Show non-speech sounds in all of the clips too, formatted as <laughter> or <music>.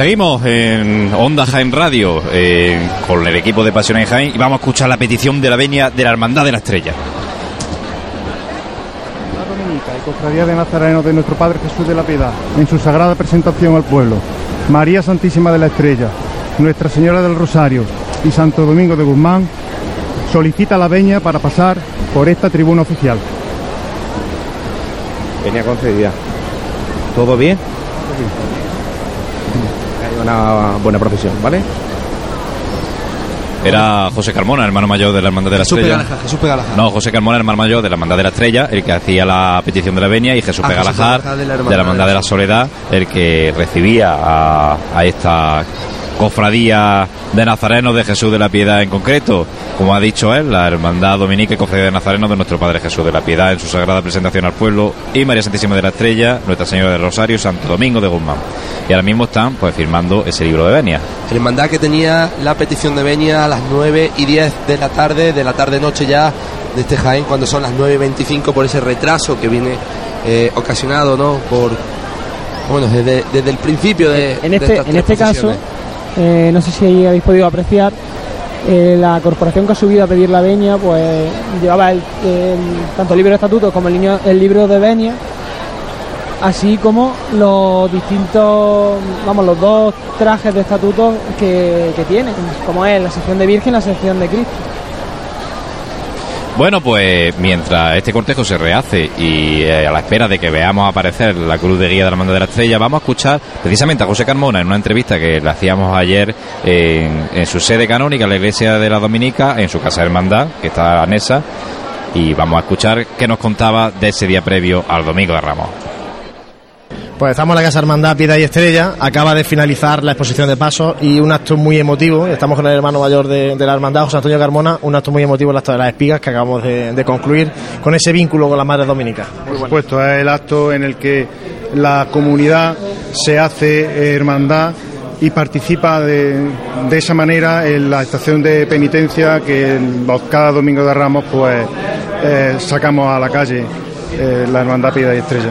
Seguimos en Onda Jaén Radio eh, con el equipo de Pasión en Jaén y vamos a escuchar la petición de la venia de la Hermandad de la Estrella. La Dominica y Cofradía de Nazareno de nuestro Padre Jesús de la Piedad, en su sagrada presentación al pueblo, María Santísima de la Estrella, Nuestra Señora del Rosario y Santo Domingo de Guzmán, solicita la veña para pasar por esta tribuna oficial. Venía concedida. ¿Todo bien? Hay una buena profesión, ¿vale? Era José Carmona, hermano mayor de la Hermandad de la Jesús Estrella. Pegalajar, Jesús Pegalajar. No, José Carmona, hermano mayor de la Hermandad de la Estrella, el que hacía la petición de la venia, y Jesús Ah, Jesús Pegalajar, de la Hermandad de la Soledad, el que recibía a, a esta cofradía de Nazareno de Jesús de la Piedad en concreto. Como ha dicho él, la Hermandad Dominica y Cofradía de Nazareno de nuestro Padre Jesús de la Piedad en su sagrada presentación al pueblo y María Santísima de la Estrella, Nuestra Señora del Rosario, Santo Domingo de Guzmán. Y ahora mismo están pues firmando ese libro de venia. El hermandad que tenía la petición de venia a las 9 y 10 de la tarde, de la tarde-noche ya de este Jaén, cuando son las 9 y 25 por ese retraso que viene eh, ocasionado ¿no? por bueno desde, desde el principio de En de este, estas en este caso. Eh, no sé si habéis podido apreciar, eh, la corporación que ha subido a pedir la venia, pues llevaba tanto el libro de estatutos como el, niño- el libro de venia, así como los distintos, vamos, los dos trajes de estatutos que, que tiene, como es la sección de Virgen y la sección de Cristo. Bueno, pues mientras este cortejo se rehace y eh, a la espera de que veamos aparecer la cruz de guía de la Hermandad de la Estrella, vamos a escuchar precisamente a José Carmona en una entrevista que le hacíamos ayer en, en su sede canónica, la Iglesia de la Dominica, en su casa de hermandad, que está anesa, y vamos a escuchar qué nos contaba de ese día previo al Domingo de Ramos. Pues estamos en la Casa Hermandad Piedad y Estrella, acaba de finalizar la exposición de pasos y un acto muy emotivo, estamos con el hermano mayor de, de la Hermandad, José Antonio Carmona, un acto muy emotivo el acto de las espigas que acabamos de, de concluir con ese vínculo con las Madres Dominicas. Por supuesto, es el acto en el que la comunidad se hace eh, hermandad y participa de, de esa manera en la estación de penitencia que cada domingo de Ramos pues eh, sacamos a la calle eh, la hermandad Piedad y Estrella.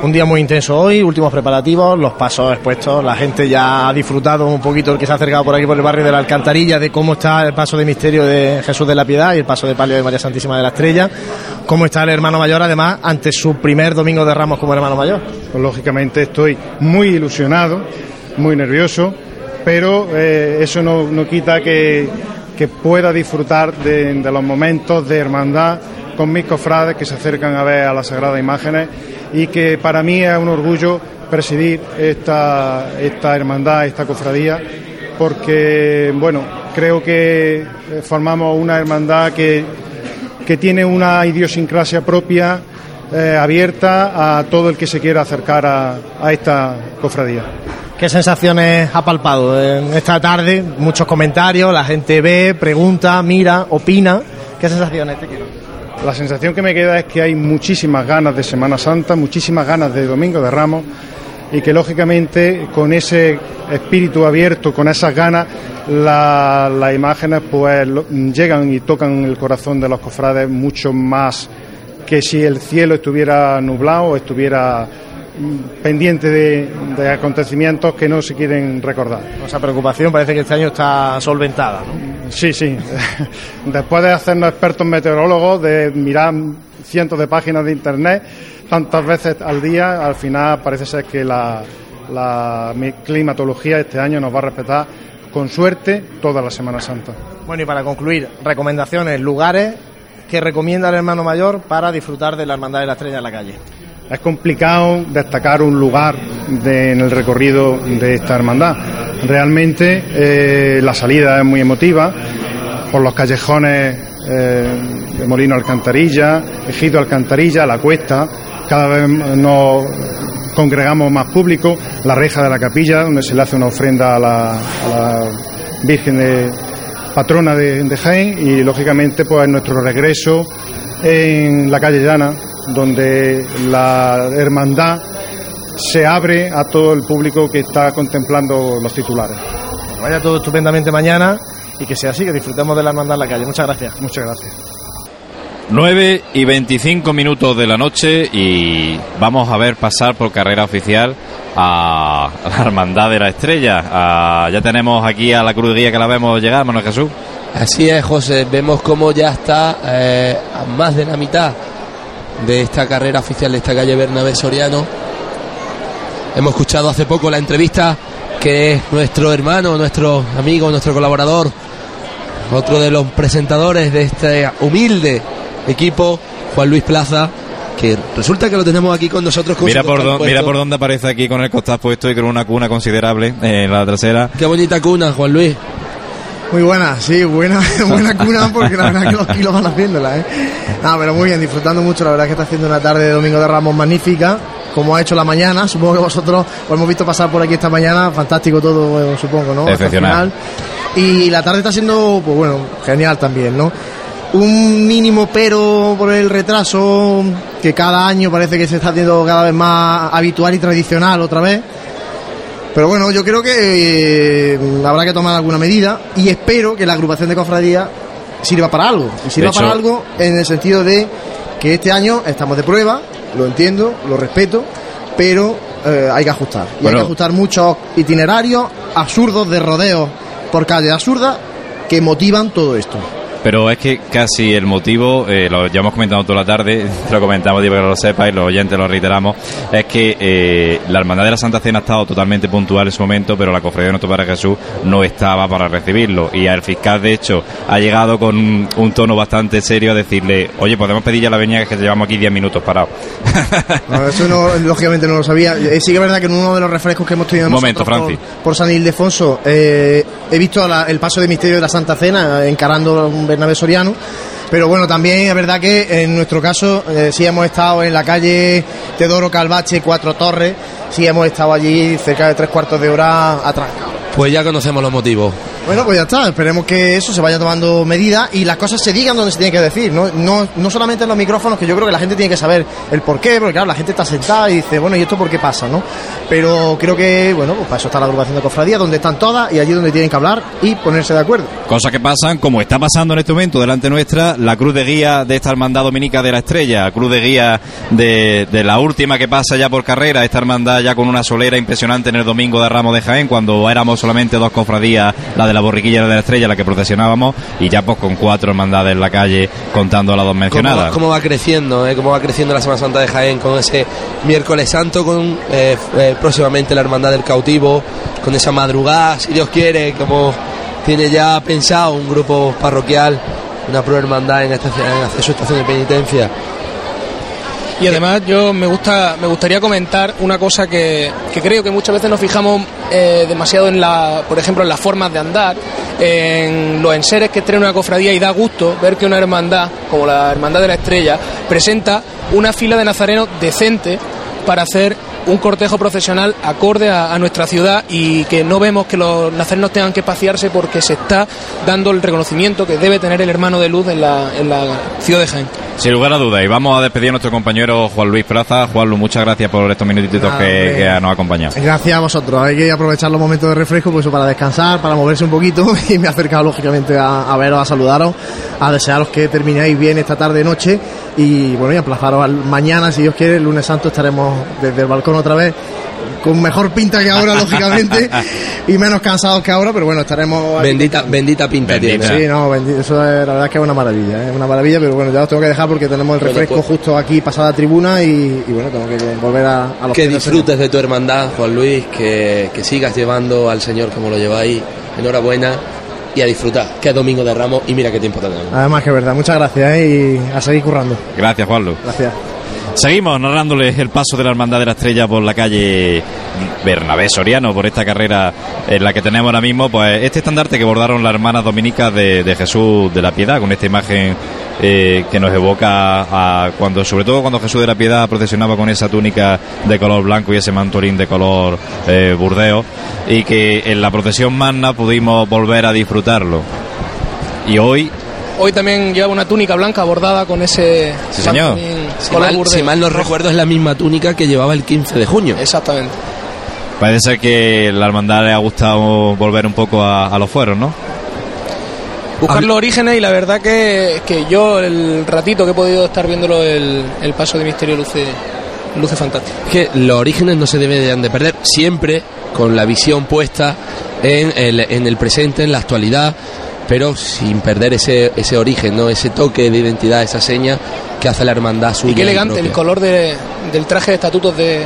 Un día muy intenso hoy, últimos preparativos, los pasos expuestos, la gente ya ha disfrutado un poquito el que se ha acercado por aquí por el barrio de la Alcantarilla de cómo está el paso de misterio de Jesús de la Piedad y el paso de palio de María Santísima de la Estrella, cómo está el hermano mayor además ante su primer domingo de Ramos como hermano mayor. Pues lógicamente estoy muy ilusionado, muy nervioso, pero eh, eso no, no quita que, que pueda disfrutar de, de los momentos de hermandad con mis cofrades que se acercan a ver a las sagradas imágenes y que para mí es un orgullo presidir esta, esta hermandad, esta cofradía, porque bueno, creo que eh, formamos una hermandad que, que tiene una idiosincrasia propia, eh, abierta a todo el que se quiera acercar a, a esta cofradía. ¿Qué sensaciones ha palpado esta tarde? Muchos comentarios, la gente ve, pregunta, mira, opina. ¿Qué sensaciones te quiero? La sensación que me queda es que hay muchísimas ganas de Semana Santa, muchísimas ganas de Domingo de Ramos y que lógicamente con ese espíritu abierto, con esas ganas, la- las imágenes pues llegan y tocan el corazón de los cofrades mucho más que si el cielo estuviera nublado o estuviera pendiente de, de acontecimientos que no se quieren recordar. Esa preocupación parece que este año está solventada. ¿no? Sí, sí. <laughs> Después de hacernos expertos meteorólogos, de mirar cientos de páginas de internet tantas veces al día, al final parece ser que la, la climatología este año nos va a respetar con suerte toda la Semana Santa. Bueno, y para concluir, recomendaciones, lugares que recomienda el hermano mayor para disfrutar de la Hermandad de la Estrella en la calle. Es complicado destacar un lugar en el recorrido de esta hermandad. Realmente eh, la salida es muy emotiva por los callejones eh, de Molino Alcantarilla, Ejido Alcantarilla, La Cuesta. Cada vez nos congregamos más público, la reja de la capilla, donde se le hace una ofrenda a la, a la Virgen de, patrona de, de Jaén y lógicamente pues nuestro regreso en la calle Llana donde la hermandad se abre a todo el público que está contemplando los titulares. Que vaya todo estupendamente mañana y que sea así, que disfrutemos de la hermandad en la calle. Muchas gracias. Muchas gracias. 9 y 25 minutos de la noche y vamos a ver pasar por carrera oficial a la Hermandad de la Estrella. Ya tenemos aquí a la Cruz que la vemos llegar, Manuel Jesús. Así es, José. Vemos cómo ya está eh, a más de la mitad de esta carrera oficial de esta calle Bernabé Soriano. Hemos escuchado hace poco la entrevista que es nuestro hermano, nuestro amigo, nuestro colaborador, otro de los presentadores de este humilde equipo, Juan Luis Plaza, que resulta que lo tenemos aquí con nosotros. Con Mira por, mira por dónde aparece aquí con el costal puesto y con una cuna considerable en la trasera. Qué bonita cuna, Juan Luis. Muy buena, sí, buena, <laughs> buena cuna porque la verdad que los kilos van haciéndola, ¿eh? No, pero muy bien, disfrutando mucho, la verdad que está haciendo una tarde de Domingo de Ramos magnífica, como ha hecho la mañana, supongo que vosotros os hemos visto pasar por aquí esta mañana, fantástico todo, bueno, supongo, ¿no? Excepcional. Y la tarde está siendo, pues bueno, genial también, ¿no? Un mínimo pero por el retraso que cada año parece que se está haciendo cada vez más habitual y tradicional otra vez. Pero bueno, yo creo que eh, habrá que tomar alguna medida y espero que la agrupación de cofradía sirva para algo. Y sirva hecho- para algo en el sentido de que este año estamos de prueba, lo entiendo, lo respeto, pero eh, hay que ajustar. Y Bueno. hay que ajustar muchos itinerarios absurdos de rodeos por calles absurdas que motivan todo esto. Pero es que casi el motivo, eh, lo llevamos comentando toda la tarde, <laughs> lo comentamos digo que lo sepa y los oyentes lo reiteramos, es que eh, la Hermandad de la Santa Cena ha estado totalmente puntual en su momento, pero la Cofradía de Nuestro Padre Jesús no estaba para recibirlo. Y el fiscal, de hecho, ha llegado con un, un tono bastante serio a decirle, oye, podemos pedir ya la veña que llevamos aquí 10 minutos parados. <laughs> No, eso no, lógicamente no lo sabía. Eh, Sí que es verdad que en uno de los refrescos que hemos tenido momento, por, por San Ildefonso eh, he visto la- el paso de misterio de la Santa Cena encarando un Bernabé Soriano. Pero bueno, también es verdad que en nuestro caso eh, sí hemos estado en la calle Teodoro Calvache, Cuatro Torres, sí hemos estado allí cerca de tres cuartos de hora atracados. Pues ya conocemos los motivos. Bueno, pues ya está. Esperemos que eso se vaya tomando medidas y las cosas se digan donde se tienen que decir. ¿no? No, no solamente en los micrófonos, que yo creo que la gente tiene que saber el por qué, porque claro, la gente está sentada y dice, bueno, ¿y esto por qué pasa? no Pero creo que, bueno, pues para eso está la agrupación de cofradías, donde están todas y allí donde tienen que hablar y ponerse de acuerdo. Cosas que pasan, como está pasando en este momento delante nuestra, la cruz de guía de esta hermandad dominica de la estrella, cruz de guía de, de la última que pasa ya por carrera, esta hermandad ya con una solera impresionante en el domingo de Ramos de Jaén, cuando éramos solamente dos cofradías, la de la borriquilla de la estrella, la que procesionábamos, y ya pues con cuatro hermandades en la calle contando a las dos cómo, mencionadas. va- cómo va creciendo, eh, cómo va creciendo la Semana Santa de Jaén con ese miércoles santo, con eh, eh, próximamente la Hermandad del Cautivo, con esa madrugada, si Dios quiere, como tiene ya pensado un grupo parroquial, una pro hermandad en, esta, en hacer su estación de penitencia. Y además yo me gusta me gustaría comentar una cosa que, que creo que muchas veces nos fijamos eh, demasiado en la, por ejemplo, en las formas de andar, en los enseres que trae una cofradía y da gusto ver que una hermandad, como la Hermandad de la Estrella, presenta una fila de nazarenos decente para hacer un cortejo procesional acorde a, a nuestra ciudad y que no vemos que los nazarenos tengan que pasearse porque se está dando el reconocimiento que debe tener el hermano de luz en la, en la ciudad de Jaén. Sin lugar a dudas, y vamos a despedir a nuestro compañero Juan Luis Plaza. Juan Luis, muchas gracias por estos minutitos Nada, que, nos ha acompañado. Gracias a vosotros. Hay que aprovechar los momentos de refresco pues, para descansar, para moverse un poquito <laughs> y me he acercado lógicamente a, a veros, a saludaros, a desearos que terminéis bien esta tarde noche y bueno, y emplazaros al mañana, si Dios quiere, el lunes santo estaremos desde el balcón otra vez con mejor pinta que ahora, <laughs> lógicamente, y menos cansados que ahora, pero bueno, estaremos... aquí Bendita, bendita pinta Bendita. tiene. Sí, no, eso es, la verdad es que es una maravilla, ¿eh? es una maravilla, pero bueno, ya os tengo que dejar porque tenemos el refresco pues- justo aquí, pasada tribuna, y, y bueno, tengo que volver a, a los Que disfrutes de tu hermandad, Juan Luis, que, que sigas llevando al Señor como lo lleváis. Enhorabuena y a disfrutar, que es Domingo de Ramos y mira qué tiempo tenemos. Además que es verdad, muchas gracias ¿eh? y a seguir currando. Gracias, Juan Luis. Gracias. Seguimos narrándoles el paso de la Hermandad de la Estrella por la calle Bernabé Soriano, por esta carrera en la que tenemos ahora mismo, pues este estandarte que bordaron las hermanas dominicas de, de Jesús de la Piedad, con esta imagen eh, que nos evoca a cuando, sobre todo cuando Jesús de la Piedad procesionaba con esa túnica de color blanco y ese mantolín de color eh, burdeo, y que en la procesión magna pudimos volver a disfrutarlo. Y hoy Hoy también lleva una túnica blanca bordada con ese Sí, señor. Si mal, burdeo. si mal no recuerdo, es la misma túnica que llevaba el 15 de junio. Exactamente. parece ser que la hermandad le ha gustado volver un poco a, a los fueros, ¿no? buscar los orígenes y la verdad que, que yo el ratito que he podido estar viéndolo el, el paso de misterio luce luce fantástico. Es que los orígenes no se deben de perder siempre con la visión puesta en el, en el presente, en la actualidad, pero sin perder ese, ese origen, ¿no? ese toque de identidad, esa seña que hace la hermandad suya. Y qué elegante el color de- del traje de estatutos de,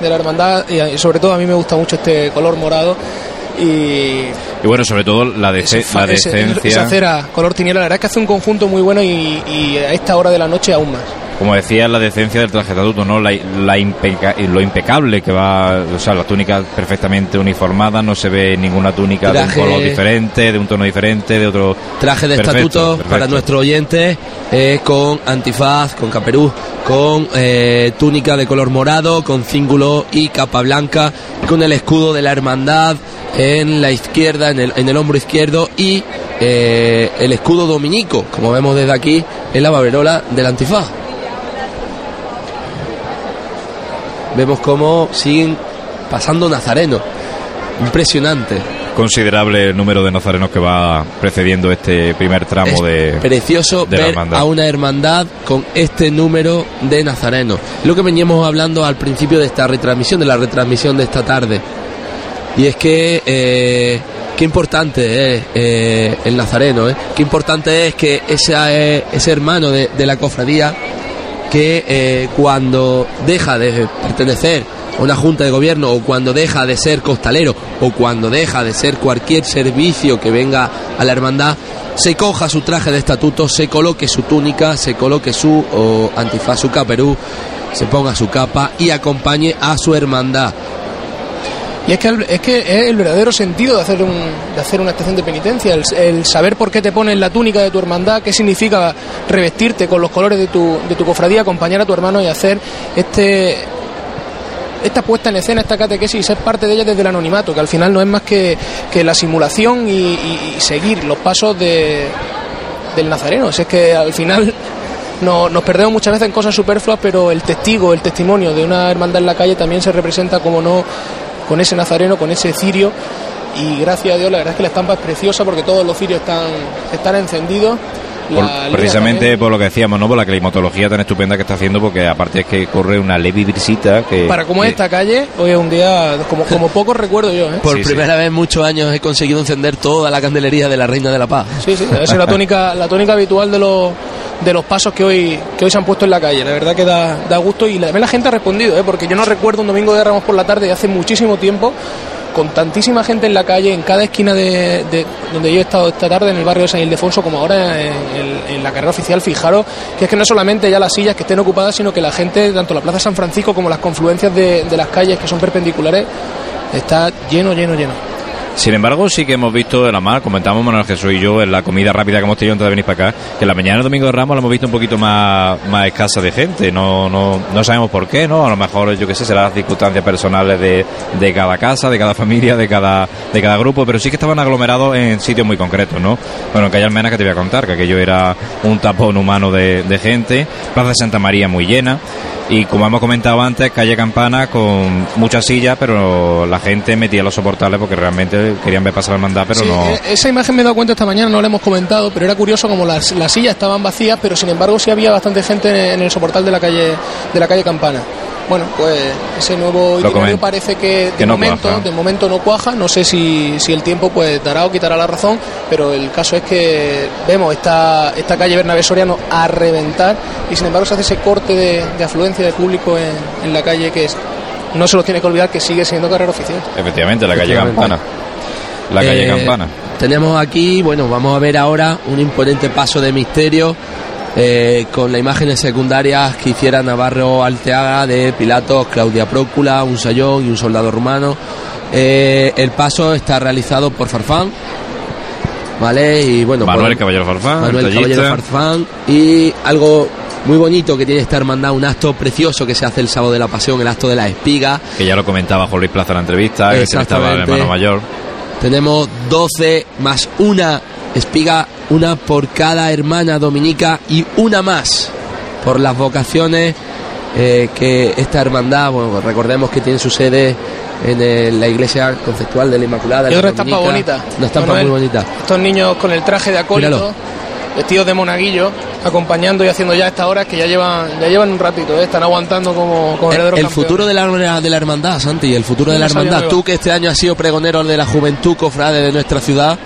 de la hermandad y, sobre todo a mí me gusta mucho este color morado y Y bueno, sobre todo la, ese fa- la ese- decencia. esa cera color tiniebla, la verdad es que hace un conjunto muy bueno y, y a esta hora de la noche aún más. Como decía, la decencia del traje de estatuto, ¿no? La, la impeca- lo impecable que va, o sea, la túnica perfectamente uniformada, no se ve ninguna túnica Traje- de un color diferente, de un tono diferente, de otro. Traje de Perfecto, estatuto perfecto. para nuestros oyentes eh, con antifaz, con caperuz, con eh, túnica de color morado, con cíngulo y capa blanca, con el escudo de la hermandad en la izquierda, en el, en el hombro izquierdo y eh, el escudo dominico, como vemos desde aquí, en la baberola del antifaz. Vemos cómo siguen pasando nazarenos. Impresionante. Considerable el número de nazarenos que va precediendo este primer tramo Es de. precioso de la ver hermandad. a una hermandad con este número de nazarenos. Lo que veníamos hablando al principio de esta retransmisión, de la retransmisión de esta tarde. Y es que eh, qué importante es eh, el nazareno, ¿eh? qué importante es que esa, eh, ese hermano de, de la cofradía que eh, cuando deja de pertenecer a una junta de gobierno o cuando deja de ser costalero o cuando deja de ser cualquier servicio que venga a la hermandad, se coja su traje de estatuto, se coloque su túnica, se coloque su o, antifaz, su caperú, se ponga su capa y acompañe a su hermandad. Y es que, es que es el verdadero sentido de hacer, un, de hacer una estación de penitencia, el, saber por qué te pones la túnica de tu hermandad, qué significa revestirte con los colores de tu, de tu cofradía, acompañar a tu hermano y hacer este esta puesta en escena, esta catequesis ser parte de ella desde el anonimato, que al final no es más que, que la simulación y seguir los pasos de, del nazareno. Si es que al final no- nos perdemos muchas veces en cosas superfluas, pero el testigo, el testimonio de una hermandad en la calle también se representa, como no, con ese nazareno, con ese cirio. Y gracias a Dios, la verdad es que la estampa es preciosa porque todos los cirios están, están encendidos. Por- precisamente también. por lo que decíamos, ¿no? Por la climatología tan estupenda que está haciendo, porque aparte es que corre una leve brisita que. Para como es que- esta calle, hoy es un día como, como poco recuerdo yo. ¿eh? Por Sí, sí. primera vez en muchos años he conseguido encender toda la candelería de la Reina de la Paz. Sí, sí, esa es la tónica, la tónica habitual de los, de los pasos que hoy, que hoy se han puesto en la calle. La verdad que da, da gusto y la, la gente ha respondido, ¿eh? porque yo no recuerdo un domingo de Ramos por la tarde de hace muchísimo tiempo con tantísima gente en la calle, en cada esquina de, de donde yo he estado esta tarde, en el barrio de San Ildefonso, como ahora en, la carrera oficial, fijaros que es que no solamente ya las sillas que estén ocupadas, sino que la gente, tanto la Plaza San Francisco como las confluencias de las calles que son perpendiculares, está lleno, lleno, lleno. Sin embargo, sí que hemos visto en la mar, comentamos Manuel Jesús y yo en la comida rápida que hemos tenido antes de venir para acá, que la mañana del domingo de Ramos la hemos visto un poquito más, más escasa de gente. No, no, no sabemos por qué, ¿no? A lo mejor, yo qué sé, serán las circunstancias personales de, de cada casa, de cada familia, de cada, de cada grupo, pero sí que estaban aglomerados en sitios muy concretos, ¿no? Bueno, en Calle Almena que te voy a contar, que aquello era un tapón humano de, de gente, Plaza de Santa María muy llena. Y como hemos comentado antes, calle Campana con muchas sillas, pero la gente metía los soportales porque realmente querían ver pasar la hermandad, pero Sí, no. eh, Esa imagen me he dado cuenta esta mañana, no la hemos comentado, pero era curioso como las, las sillas estaban vacías, pero sin embargo sí había bastante gente en el soportal de la calle de la calle Campana. Bueno, pues ese nuevo itinerario parece que de que no momento, cuaja. de momento no cuaja, no sé si, si el tiempo pues dará o quitará la razón, pero el caso es que vemos esta, esta calle Bernabé Soriano a reventar y sin embargo se hace ese corte de, de afluencia de público en, en la calle que es, no se lo tiene que olvidar que sigue siendo carrera oficial. Efectivamente, la calle Efectivamente. Campana. La calle Eh, Campana. Tenemos aquí, bueno, vamos a ver ahora un imponente paso de misterio eh, con las imágenes secundarias que hiciera Navarro Alteaga de Pilatos, Claudia Prócula, un sayón y un soldado romano. Eh, el paso está realizado por Farfán, ¿vale? Y bueno, Manuel por- Caballero Farfán, Manuel el Caballero. Farfán y algo muy bonito que tiene esta hermandad, un acto precioso que se hace el sábado de la pasión, el acto de la espiga. Que ya lo comentaba Juan Luis Plaza en la entrevista, que estaba el hermano mayor. Tenemos 12 más una espiga, una por cada hermana dominica y una más por las vocaciones eh, que esta hermandad, bueno, recordemos que tiene su sede en el- la iglesia conceptual de la Inmaculada. Y la otra estampa bonita. Una estampa Manuel. muy bonita. Estos niños con el traje de acólito, Míralo. vestidos de monaguillo, acompañando y haciendo ya estas horas que ya llevan ya llevan un ratito, ¿eh? están aguantando como, como El, futuro de la, de la hermandad, Santi, el futuro de la hermandad. Tú que este año has sido pregonero de la juventud cofrade de nuestra ciudad,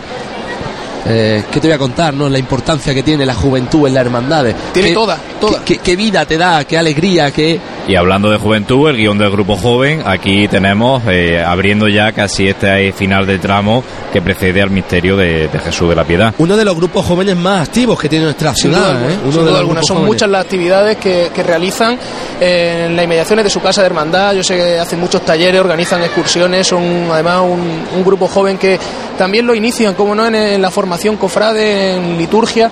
eh, ¿qué te voy a contar? no La importancia que tiene la juventud en las hermandades. Tiene ¿Qué- toda, toda. Qué, qué- qué vida te da, qué alegría, qué... Y hablando de juventud, el guion del grupo joven, aquí tenemos eh, abriendo ya casi este final del tramo que precede al misterio de, de Jesús de la Piedad. Uno de los grupos jóvenes más activos que tiene nuestra Sin ciudad. duda ¿eh? Uno de los alguna. Son jóvenes. muchas las actividades que, que realizan en las inmediaciones de su casa de hermandad. Yo sé que hacen muchos talleres, organizan excursiones, son además un, un grupo joven que también lo inician, como no, en, en la formación cofrade, en liturgia.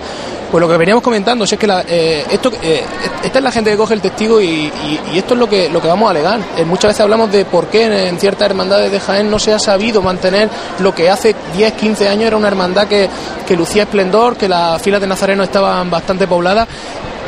Pues lo que veníamos comentando, si es que la- eh, esto, eh, esta es la gente que coge el testigo y, y- y esto es lo que, lo que vamos a alegar. Eh, muchas veces hablamos de por qué en, en ciertas hermandades de Jaén no se ha sabido mantener lo que hace 10, 15 años era una hermandad que, que lucía esplendor, que las filas de nazarenos estaban bastante pobladas.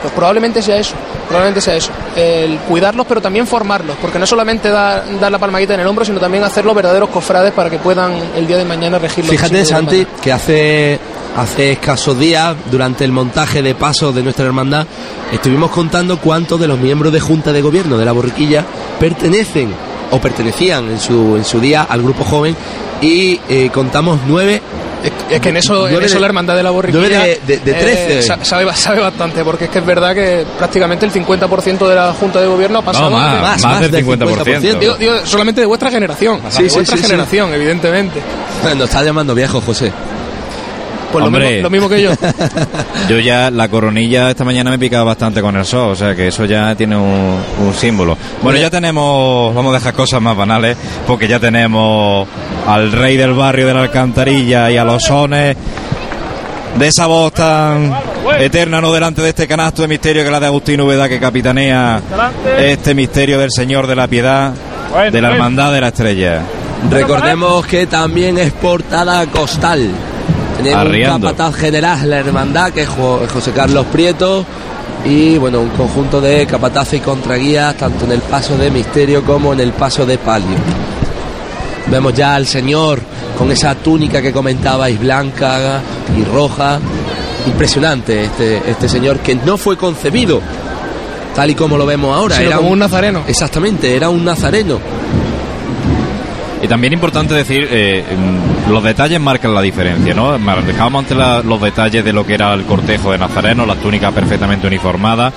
Pues probablemente sea eso, probablemente sea eso. El cuidarlos, pero también formarlos, porque no solamente dar, dar la palmadita en el hombro, sino también hacerlos verdaderos cofrades para que puedan el día de mañana regir los Fíjate, Santi, que hace, hace escasos días, durante el montaje de pasos de nuestra hermandad, estuvimos contando cuántos de los miembros de Junta de Gobierno de la Borriquilla pertenecen o pertenecían en su, en su día al grupo joven y eh, contamos nueve. Es, es que en eso, en Nueve eso de- la hermandad de la borriquilla nueve de- de- de trece. eh, sa- sabe, sabe bastante, porque es que es verdad que prácticamente el 50% de la Junta de Gobierno ha pasado... No, más, de- más, más del del 50%. 50%. Digo, digo, solamente de vuestra generación, Sí, de sí, vuestra sí, sí. generación, evidentemente. Nos está llamando viejo, José. Pues lo Hombre. mismo, lo mismo que yo. <laughs> Yo ya la coronilla esta mañana me he picado bastante con el sol, o sea que eso ya tiene un, un símbolo. Bueno, ya tenemos, vamos a dejar cosas más banales, porque ya tenemos al rey del barrio de la alcantarilla y a los sones de esa voz tan eterna, no delante de este canasto de misterio que es la de Agustín Úbeda que capitanea este misterio del Señor de la Piedad, de la Hermandad de la Estrella. Recordemos que también es portada costal. Tenemos Arriando. un capataz general, la hermandad, que es Jo- José Carlos Prieto. Y bueno, un conjunto de capataces y contraguías, tanto en el paso de misterio como en el paso de palio. Vemos ya al señor con esa túnica que comentabais, blanca y roja. Impresionante este, este señor que no fue concebido tal y como lo vemos ahora. Sino como un nazareno. Exactamente, era un nazareno. Y también importante decir, eh, los detalles marcan la diferencia, ¿no? Dejábamos antes la- los detalles de lo que era el cortejo de Nazareno, las túnicas perfectamente uniformadas,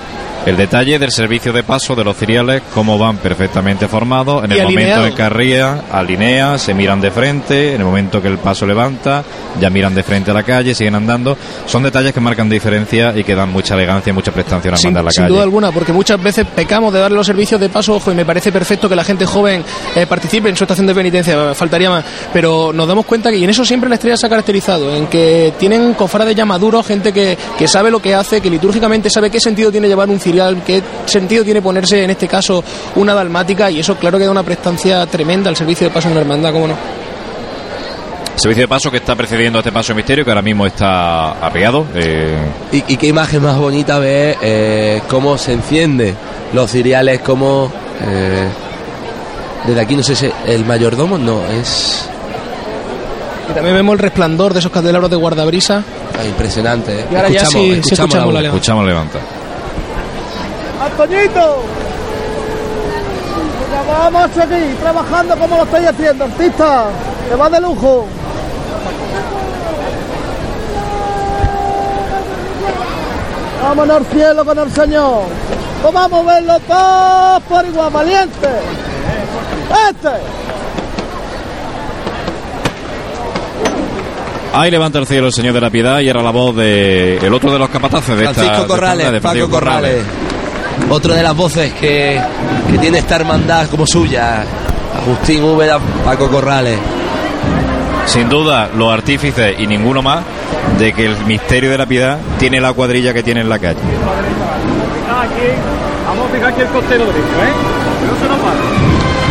el detalle del servicio de paso de los ciriales, cómo van perfectamente formados, en el momento alineados. en que arría, alinea, se miran de frente, en el momento que el paso levanta, ya miran de frente a la calle, siguen andando. Son detalles que marcan diferencia y que dan mucha elegancia y mucha prestancia a una Sin, banda en la sin calle. duda alguna, porque muchas veces pecamos de darle los servicios de paso, ojo, y me parece perfecto que la gente joven eh, participe en su estación de penitencia, faltaría más, pero nos damos cuenta que, y en eso siempre la estrella se ha caracterizado, en que tienen cofrades ya maduros, gente que, que sabe lo que hace, que litúrgicamente sabe qué sentido tiene llevar un qué sentido tiene ponerse, en este caso, una dalmática, y eso claro que da una prestancia tremenda al servicio de paso en una hermandad, ¿cómo no? Servicio de paso que está precediendo a este paso de misterio, que ahora mismo está arriado. eh, Y, y qué imagen más bonita ver eh, cómo se enciende los ciriales, cómo eh, desde aquí no sé si el mayordomo no es Y también vemos el resplandor de esos candelabros de guardabrisa. ah, impresionante. ¿eh? Y ahora ya sí- sí escuchamos la levanta. escuchamos levanta. Venga, vamos a seguir trabajando como lo estáis haciendo, artista. Te va de lujo. Vámonos al cielo con el Señor. Pues vamos a verlo todos por igual, valiente. Este. Ahí levanta el cielo el Señor de la Piedad y era la voz de el otro de los capataces de esta Francisco de esta Corrales, de Paco Francisco Corrales. Otro de las voces que, que tiene esta hermandad como suya. Agustín Úbeda, Paco Corrales. Sin duda, los artífices y ninguno más de que el misterio de la piedad tiene la cuadrilla que tiene en la calle. Vamos a fijar aquí el ¿eh? No se nos pare.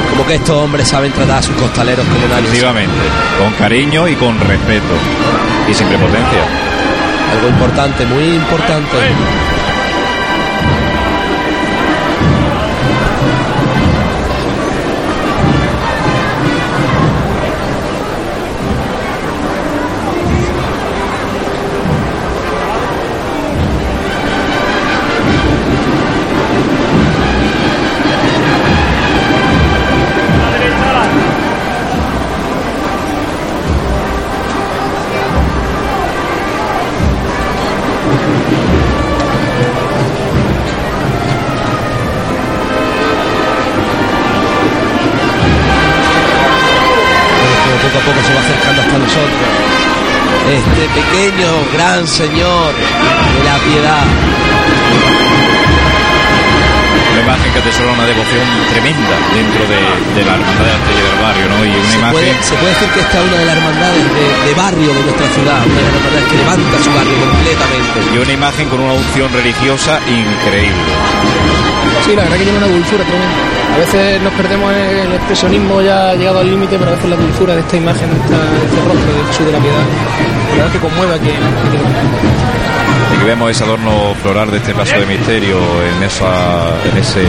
Como que estos hombres saben tratar a sus costaleros como nadie. Efectivamente, con cariño y con respeto y sin prepotencia. Algo importante, muy importante. Señor de la piedad. Que atesora una devoción tremenda dentro de, de la hermandad de la estrella del barrio, ¿no? Y una Se imagen... puede, se puede decir que esta es una de las hermandades de, de barrio de nuestra ciudad, una de las hermandades que levanta su barrio completamente. Y una imagen con una unción religiosa increíble. Sí, la verdad que tiene una dulzura tremenda. A veces nos perdemos en el expresionismo ya llegado al límite, pero a veces la dulzura de esta imagen, de, esta, de este rostro de Jesús de la Piedad, la verdad que conmueve a quien, a quien ve. Aquí vemos ese adorno floral de este paso de misterio en esa en ese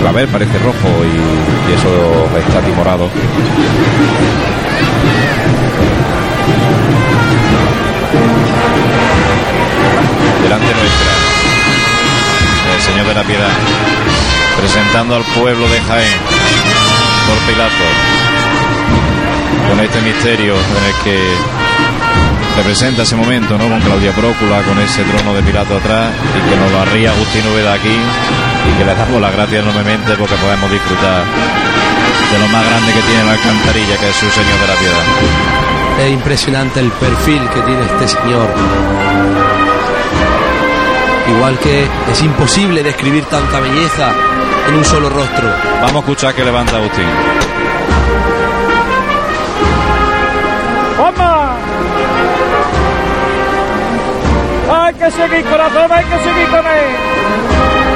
clavel parece rojo y, y eso está timorado. Delante nuestra, el Señor de la Piedad, presentando al pueblo de Jaén por Pilato, con este misterio en el que representa ese momento, ¿no? Con Claudia Prócula, con ese trono de Pilato atrás y que nos lo arría Agustín Ubeda aquí y que le damos las gracias enormemente porque podemos disfrutar de lo más grande que tiene la alcantarilla, que es su Señor de la Piedad. Es impresionante el perfil que tiene este señor. Igual que es imposible describir tanta belleza en un solo rostro. Vamos a escuchar que levanta Agustín. ¡Vamos! Hay que seguir, corazón, hay que seguir con él.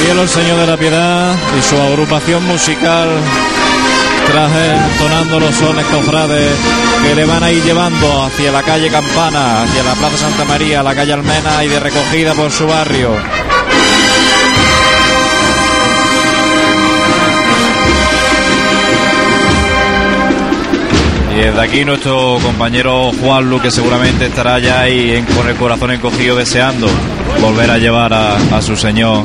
Cielo el Señor de la Piedad y su agrupación musical tras él tonando los sones cofrades que le van a ir llevando hacia la calle Campana, hacia la Plaza Santa María, la calle Almena y de recogida por su barrio. Y desde aquí nuestro compañero Juan Lu, que seguramente estará ya ahí en- con el corazón encogido deseando volver a llevar a su señor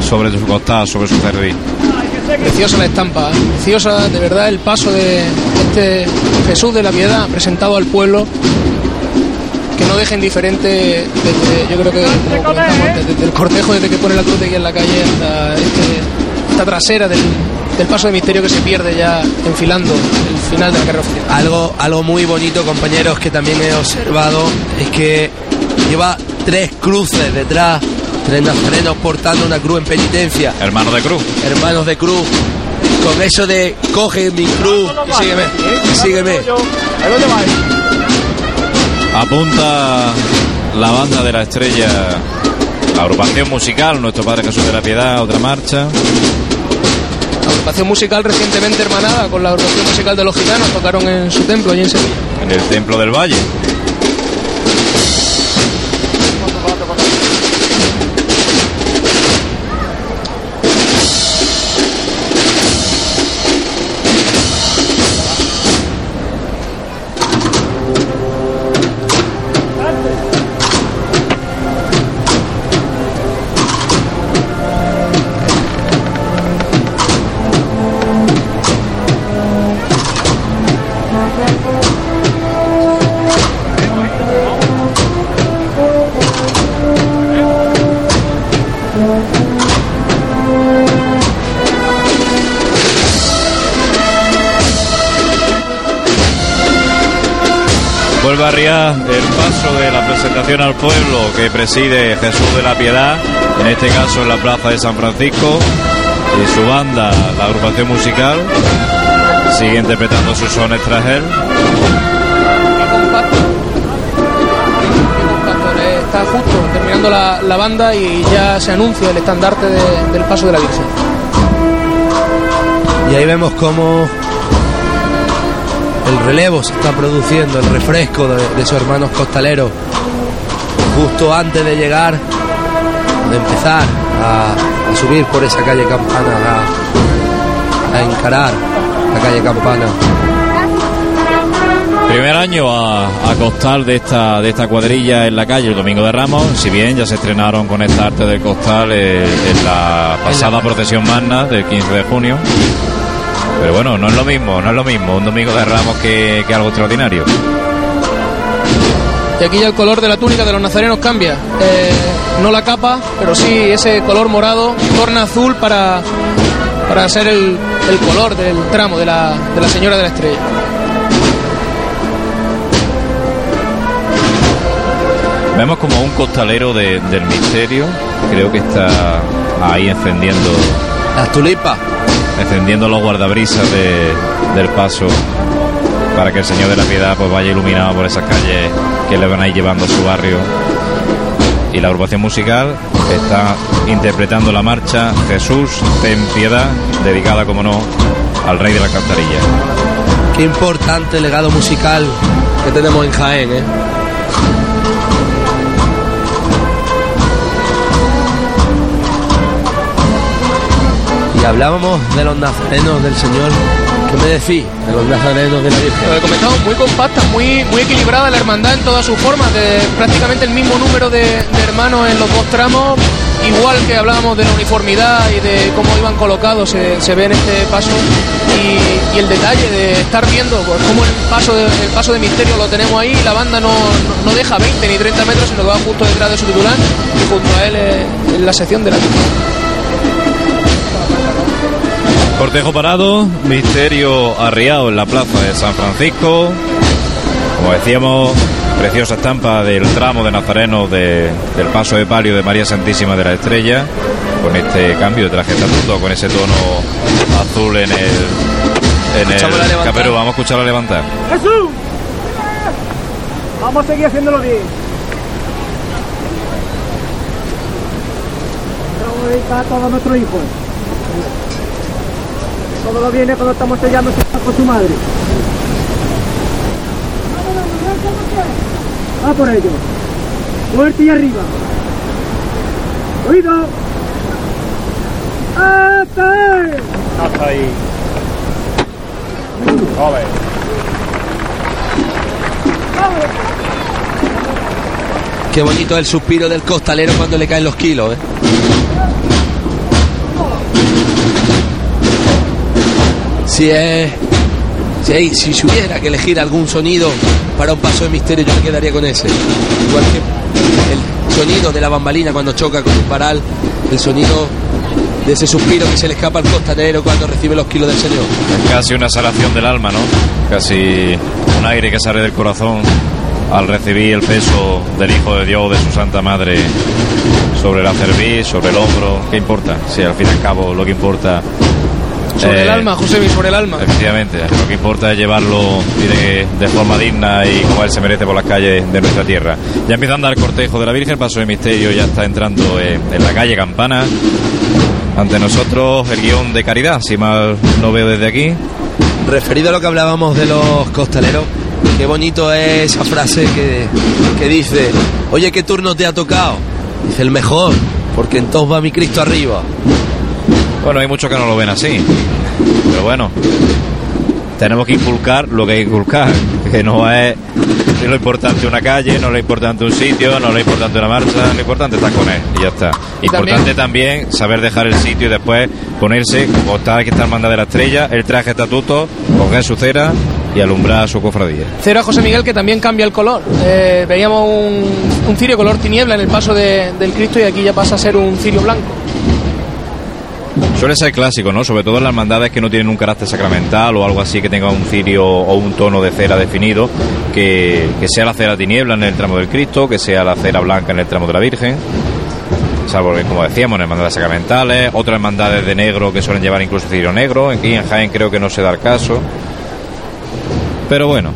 sobre su costado, sobre su cerviz. Preciosa la estampa, ¿eh? preciosa de verdad el paso de este Jesús de la Piedad presentado al pueblo que no deje indiferente desde, yo creo que como comentamos antes, desde el cortejo desde que pone la cruz de aquí en la calle hasta este- esta trasera del, del paso de misterio que se pierde ya enfilando el final de la carrera oficial. Algo, algo muy bonito, compañeros, que también he observado, es que lleva tres cruces detrás, tres nazarenos portando una cruz en penitencia, Hermano de Cruz. hermanos de cruz, con eso de coge mi cruz y sígueme, y sígueme. Apunta la banda de la estrella, la agrupación musical, nuestro Padre Jesús de la Piedad, otra marcha. La agrupación musical recientemente hermanada con la agrupación musical de los gitanos tocaron en su templo allí en Sevilla. en el Templo del Valle. Al pueblo que preside Jesús de la Piedad, en este caso en la plaza de San Francisco, y su banda, la agrupación musical, sigue interpretando sus sones tras él. Qué compacto. Qué compacto. Eh, Está justo terminando la, la banda y ya se anuncia el estandarte de- del paso de la Virgen. Y ahí vemos cómo el relevo se está produciendo, el refresco de, de sus hermanos costaleros, justo antes de llegar, de empezar a, subir por esa calle Campana, a, encarar la calle Campana. Primer año a, a de esta, de esta cuadrilla en la calle el domingo de Ramos, si bien ya se estrenaron con esta arte del costal eh, en la pasada procesión magna del 15 de junio. Pero bueno, no es lo mismo, no es lo mismo un domingo de Ramos que algo extraordinario. Y aquí ya el color de la túnica de los nazarenos cambia. Eh, no la capa, pero sí ese color morado torna azul para, para ser el, el color del tramo de la, de la Señora de la Estrella. Vemos como un costalero de- del misterio, creo que está ahí encendiendo, Las tulipas. encendiendo los guardabrisas de- del paso para que el Señor de la Piedad pues vaya iluminado por esas calles que le van a ir llevando a su barrio. Y la agrupación musical está interpretando la marcha Jesús, ten piedad, dedicada, como no, al Rey de la Cantarilla. Qué importante legado musical que tenemos en Jaén, ¿eh? Y hablábamos de los nazarenos del Señor. ¿Qué me decís de los nazarenos de la Virgen? Lo he comentado, muy compacta, muy, muy equilibrada la hermandad en todas sus formas, de prácticamente el mismo número de, hermanos en los dos tramos, igual que hablábamos de la uniformidad y de cómo iban colocados, se, se ve en este paso, y, el detalle de estar viendo pues, cómo el paso, de, paso de misterio lo tenemos ahí, la banda no, no, deja 20 ni 30 metros, sino que va justo detrás de su titular y junto a él en la sección de la Cortejo parado, misterio arriado en la plaza de San Francisco. Como decíamos, preciosa estampa del tramo de Nazareno de- del paso de palio de María Santísima de la Estrella, con este cambio de traje estatuto, con ese tono azul en el, en Escuchamos la el capero. Vamos a escucharla levantar. ¡Jesús! Vamos a seguir haciéndolo bien. Vamos a dedicar a todos nuestros hijos. Todo lo viene cuando estamos sellando con su madre. Va por ello. Fuerte y arriba. Oído. ¡Hasta ahí! Hasta ahí. Joder. Qué bonito el suspiro del costalero cuando le caen los kilos, ¿eh? Si es. Si, si hubiera que elegir algún sonido para un paso de misterio, yo me quedaría con ese. Igual que el sonido de la bambalina cuando choca con un paral, el sonido de ese suspiro que se le escapa al costalero cuando recibe los kilos del Señor. Casi una salación del alma, ¿no? Casi un aire que sale del corazón al recibir el peso del Hijo de Dios, de su Santa Madre, sobre la cerviz, sobre el hombro. ¿Qué importa? Si al fin y al cabo lo que importa. Sobre eh, el alma, José, sobre el alma. Efectivamente, lo que importa es llevarlo de, de forma digna y como él se merece por las calles de nuestra tierra. Ya empieza a andar el cortejo de la Virgen, paso de misterio ya está entrando en, en la calle Campana. Ante nosotros el guion de caridad, si mal no veo desde aquí. Referido a lo que hablábamos de los costaleros, qué bonito es esa frase que, que dice, oye, ¿qué turno te ha tocado? Dice el mejor, porque entonces va mi Cristo arriba. Bueno, hay muchos que no lo ven así. Pero bueno, tenemos que inculcar lo que hay que inculcar. Que no es lo importante una calle, no es lo importante un sitio, no es lo importante una marcha, lo importante es estar con él y ya está. Y importante también, saber dejar el sitio y después ponerse, como está que está hermandad de la estrella, el traje estatuto, coger su cera y alumbrar su cofradía. Cero a José Miguel que también cambia el color. Eh, veíamos un, un cirio color tiniebla en el paso de- del Cristo y aquí ya pasa a ser un cirio blanco. Suele ser clásico, ¿no? Sobre todo en las hermandades que no tienen un carácter sacramental o algo así que tenga un cirio o un tono de cera definido, que, que sea la cera tiniebla en el tramo del Cristo, que sea la cera blanca en el tramo de la Virgen. Salvo que, como decíamos, en hermandades sacramentales, otras hermandades de negro que suelen llevar incluso cirio negro. Aquí en Jaén creo que no se da el caso. Pero bueno,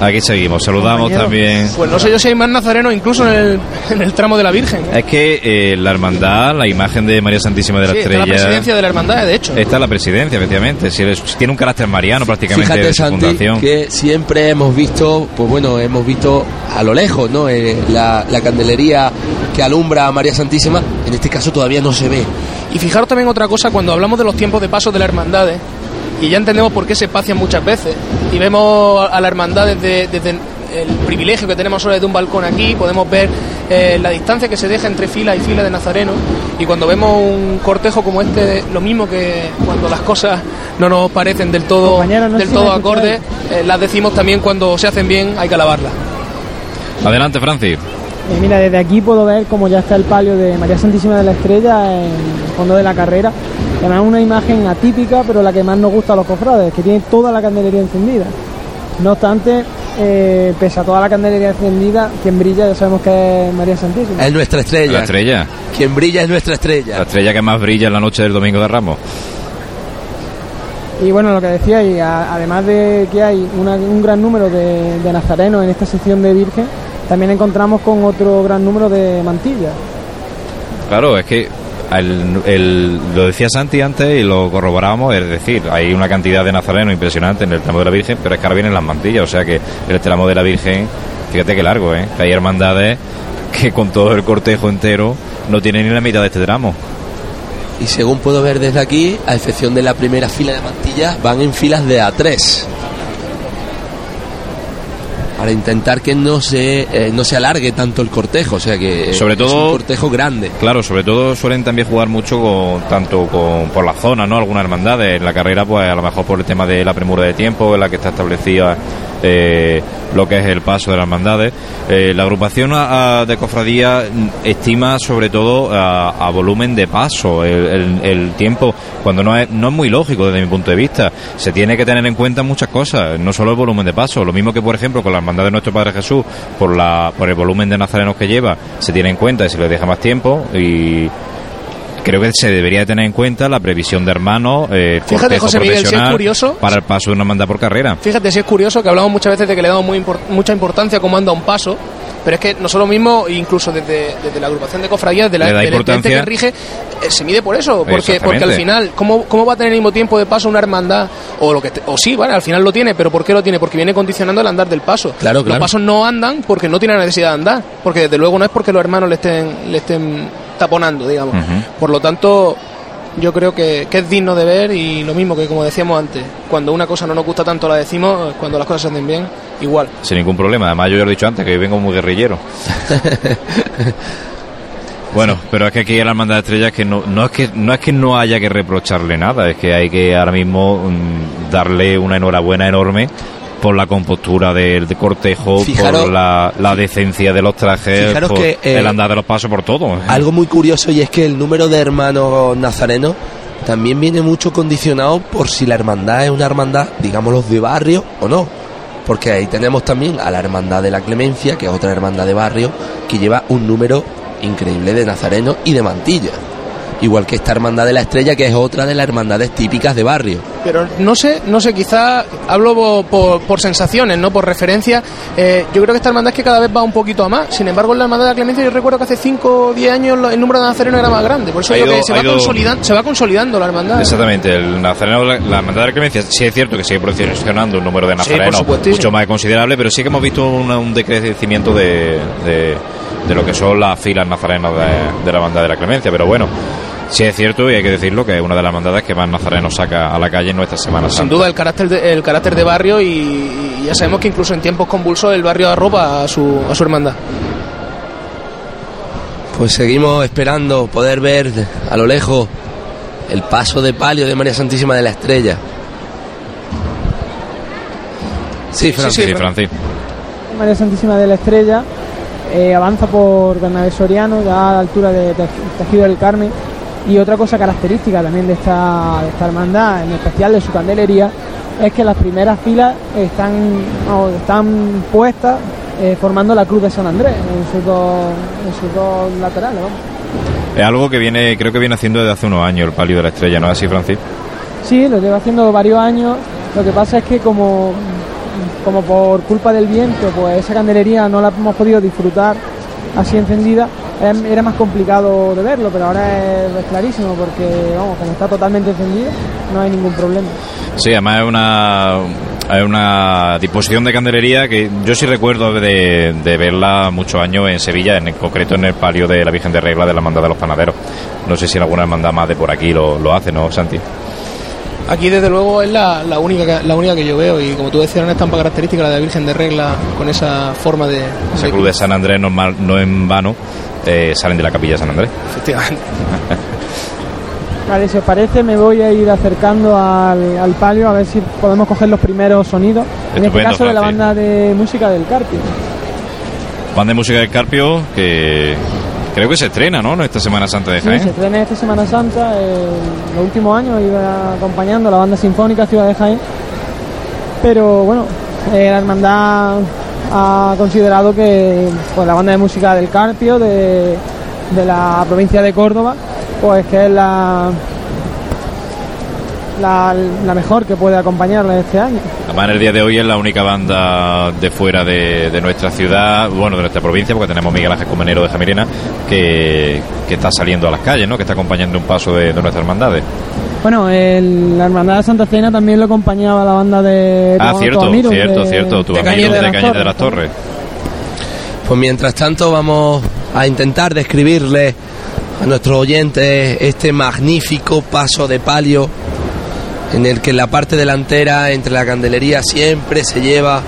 aquí seguimos. Saludamos Compañero. también. Pues no sé yo si hay más nazarenos incluso en el, en el tramo de la Virgen. ¿eh? Es que eh, la hermandad, la imagen de María Santísima de la Sí, está Estrella. la presidencia de la hermandad, de hecho. Está la presidencia, efectivamente. Si eres- tiene un carácter mariano prácticamente Fíjate, de su Santi, fundación. que siempre hemos visto, pues bueno, hemos visto a lo lejos, ¿no? Eh, la, la candelería que alumbra a María Santísima, en este caso todavía no se ve. Y fijaros también otra cosa, cuando hablamos de los tiempos de paso de la hermandad, ¿eh? Y ya entendemos por qué se espacian muchas veces. Y vemos a la hermandad desde, desde el privilegio que tenemos ahora desde un balcón aquí, podemos ver eh, la distancia que se deja entre fila y fila de nazarenos. Y cuando vemos un cortejo como este, lo mismo que cuando las cosas no nos parecen del todo, no del todo me acorde, eh, las decimos también cuando se hacen bien, hay que alabarlas. Adelante, Francis. Eh, mira, desde aquí puedo ver cómo ya está el palio de María Santísima de la Estrella en el fondo de la carrera. Además, una imagen atípica, pero la que más nos gusta a los cofrades, que tiene toda la candelería encendida. No obstante, eh, pese a toda la candelería encendida, quien brilla ya sabemos que es María Santísima. Es nuestra estrella. La estrella. Quien brilla es nuestra La estrella. estrella que más brilla en la noche del Domingo de Ramos. Y bueno, lo que decía, y a- además de que hay una- un gran número de, de nazarenos en esta sección de Virgen, también encontramos con otro gran número de mantillas. Claro, es que el- el- lo decía Santi antes y lo corroboramos, es decir, hay una cantidad de nazarenos impresionante en el tramo de la Virgen, pero es que ahora vienen las mantillas, o sea que el tramo de la Virgen, fíjate que largo, ¿eh? que hay hermandades que con todo el cortejo entero no tienen ni la mitad de este tramo. Y según puedo ver desde aquí, a excepción de la primera fila de mantillas, van en filas de A3. Para intentar que no se, eh, no se alargue tanto el cortejo, o sea que Sobre es todo- un cortejo grande. Claro, sobre todo suelen también jugar mucho con, tanto con, por la zona, ¿no? Algunas hermandades. En la carrera, pues a lo mejor por el tema de la premura de tiempo, en la que está establecida eh, lo que es el paso de las hermandades. Eh, la agrupación a- de cofradía estima sobre todo a, a volumen de paso el tiempo, cuando no es, no es muy lógico desde mi punto de vista. Se tiene que tener en cuenta muchas cosas, no solo el volumen de paso. Lo mismo que, por ejemplo, con la hermandad de nuestro Padre Jesús, por, la, por el volumen de nazarenos que lleva, se tiene en cuenta y se le deja más tiempo y creo que se debería de tener en cuenta la previsión de hermanos, eh, Fíjate, José Miguel, si es curioso- para el paso de una hermandad por carrera. Fíjate, si es curioso que hablamos muchas veces de que le damos muy impor- mucha importancia a cómo anda un paso, pero es que nosotros mismos, incluso desde, desde la agrupación de cofradías, de la, del importancia. que rige, eh, se mide por eso, porque, porque al final, ¿cómo, ¿cómo va a tener el mismo tiempo de paso una hermandad? O, lo que te- o sí, vale, al final lo tiene, pero ¿por qué lo tiene? Porque viene condicionando el andar del paso. Claro, claro. Los pasos no andan porque no tienen necesidad de andar, porque desde luego no es porque los hermanos le estén, le estén taponando, digamos. Por lo tanto, yo creo que, que es digno de ver y lo mismo que como decíamos antes, cuando una cosa no nos gusta tanto la decimos, cuando las cosas se hacen bien, igual. Sin ningún problema. Además, yo ya lo he dicho antes, que vengo muy guerrillero. <laughs> Bueno, pero es que aquí en la hermandad de estrellas que no, no es que no es que no haya que reprocharle nada, es que hay que ahora mismo mm, darle una enhorabuena enorme por la compostura del de cortejo, Fijaros- por la, la decencia de los trajes, Fijaros por que, eh, el andar de los pasos, por todo. Algo muy curioso y es que el número de hermanos nazarenos también viene mucho condicionado por si la hermandad es una hermandad, digámoslo, de barrio o no. Porque ahí tenemos también a la hermandad de la Clemencia, que es otra hermandad de barrio, que lleva un número increíble de nazarenos y de mantillas. Igual que esta hermandad de la estrella, que es otra de las hermandades típicas de barrio. Pero no sé, no sé, quizá hablo por, por, sensaciones, no por referencia. Eh, yo creo que esta hermandad es que cada vez va un poquito a más. Sin embargo, en la hermandad de la Clemencia yo recuerdo que hace 5 o 10 años el número de nazarenos era más grande. Por eso ido- que se va, ido- consolidando, se va consolidando la hermandad. Exactamente, el nazareno, la, la hermandad de la Clemencia, sí es cierto que sigue procesionando un número de nazarenos mucho más considerable, pero sí que hemos visto una- un decrecimiento de, de, de lo que son las filas nazarenos de, de la hermandad de la Clemencia, pero bueno, sí es cierto y hay que decirlo que es una de las hermandades que más nazarenos saca a la calle en nuestra Semana Sin duda el carácter de, el carácter de barrio y, y ya sabemos que incluso en tiempos convulsos el barrio arropa a su, a su hermandad. Pues seguimos esperando poder ver a lo lejos el paso de palio de María Santísima de la Estrella. Sí, Francis. Sí, Francis. María Santísima de la Estrella eh, avanza por Bernabé Soriano, ya a la altura de Tej- Tejido del Carmen. Y otra cosa característica también de esta, de esta hermandad, en especial de su candelería, es que las primeras filas están, no, están puestas eh, formando la Cruz de San Andrés en sus dos, en sus dos laterales. Es algo que viene, creo que viene haciendo desde hace unos años el palio de la estrella, ¿no es así, Francis? Sí, lo llevo haciendo varios años. Lo que pasa es que como, como por culpa del viento, pues esa candelería no la hemos podido disfrutar así encendida. Era, más complicado de verlo, pero ahora es, clarísimo porque, vamos, como está totalmente encendida, no hay ningún problema. Sí, además es una, una disposición de candelería que yo sí recuerdo de, verla muchos años en Sevilla, en concreto en el palio de la Virgen de Regla de la Hermandad de los Panaderos. No sé si alguna hermandad más de por aquí lo, lo hace, ¿no, Santi? Aquí desde luego es la, la única que, la única que yo veo y como tú decías una estampa característica la de la Virgen de Regla con esa forma de, Ese de- club de San Andrés normal, no en vano eh, salen de la capilla de San Andrés. efectivamente. <laughs> Vale, si os parece, me voy a ir acercando al, al palio a ver si podemos coger los primeros sonidos. en este caso de la banda de música del Carpio. Banda de música del Carpio que creo que se estrena, ¿no? Esta Semana Santa de Sí, se Jaén. estrena esta Semana Santa. En los últimos años iba acompañando a la banda sinfónica Ciudad de Jaén. Pero bueno, eh, la hermandad ha considerado que pues, la banda de música del Carpio, de, de la provincia de Córdoba, pues que es la, la, la mejor que puede acompañarla este año. Además, en el día de hoy es la única banda de fuera de, de nuestra ciudad, bueno, de nuestra provincia, porque tenemos Miguel Ángel Comenero de Jamirena, que, que está saliendo a las calles, ¿no? Que está acompañando un paso de, de nuestras hermandades. Bueno, el- la hermandad de Santa Cena también lo acompañaba la banda de Ah, cierto, cierto, de- cierto. Tu de amigo de de de las Torres. Torres. Pues mientras tanto vamos a intentar describirle a nuestros oyentes este magnífico paso de palio en el que en la parte delantera entre la candelería siempre se lleva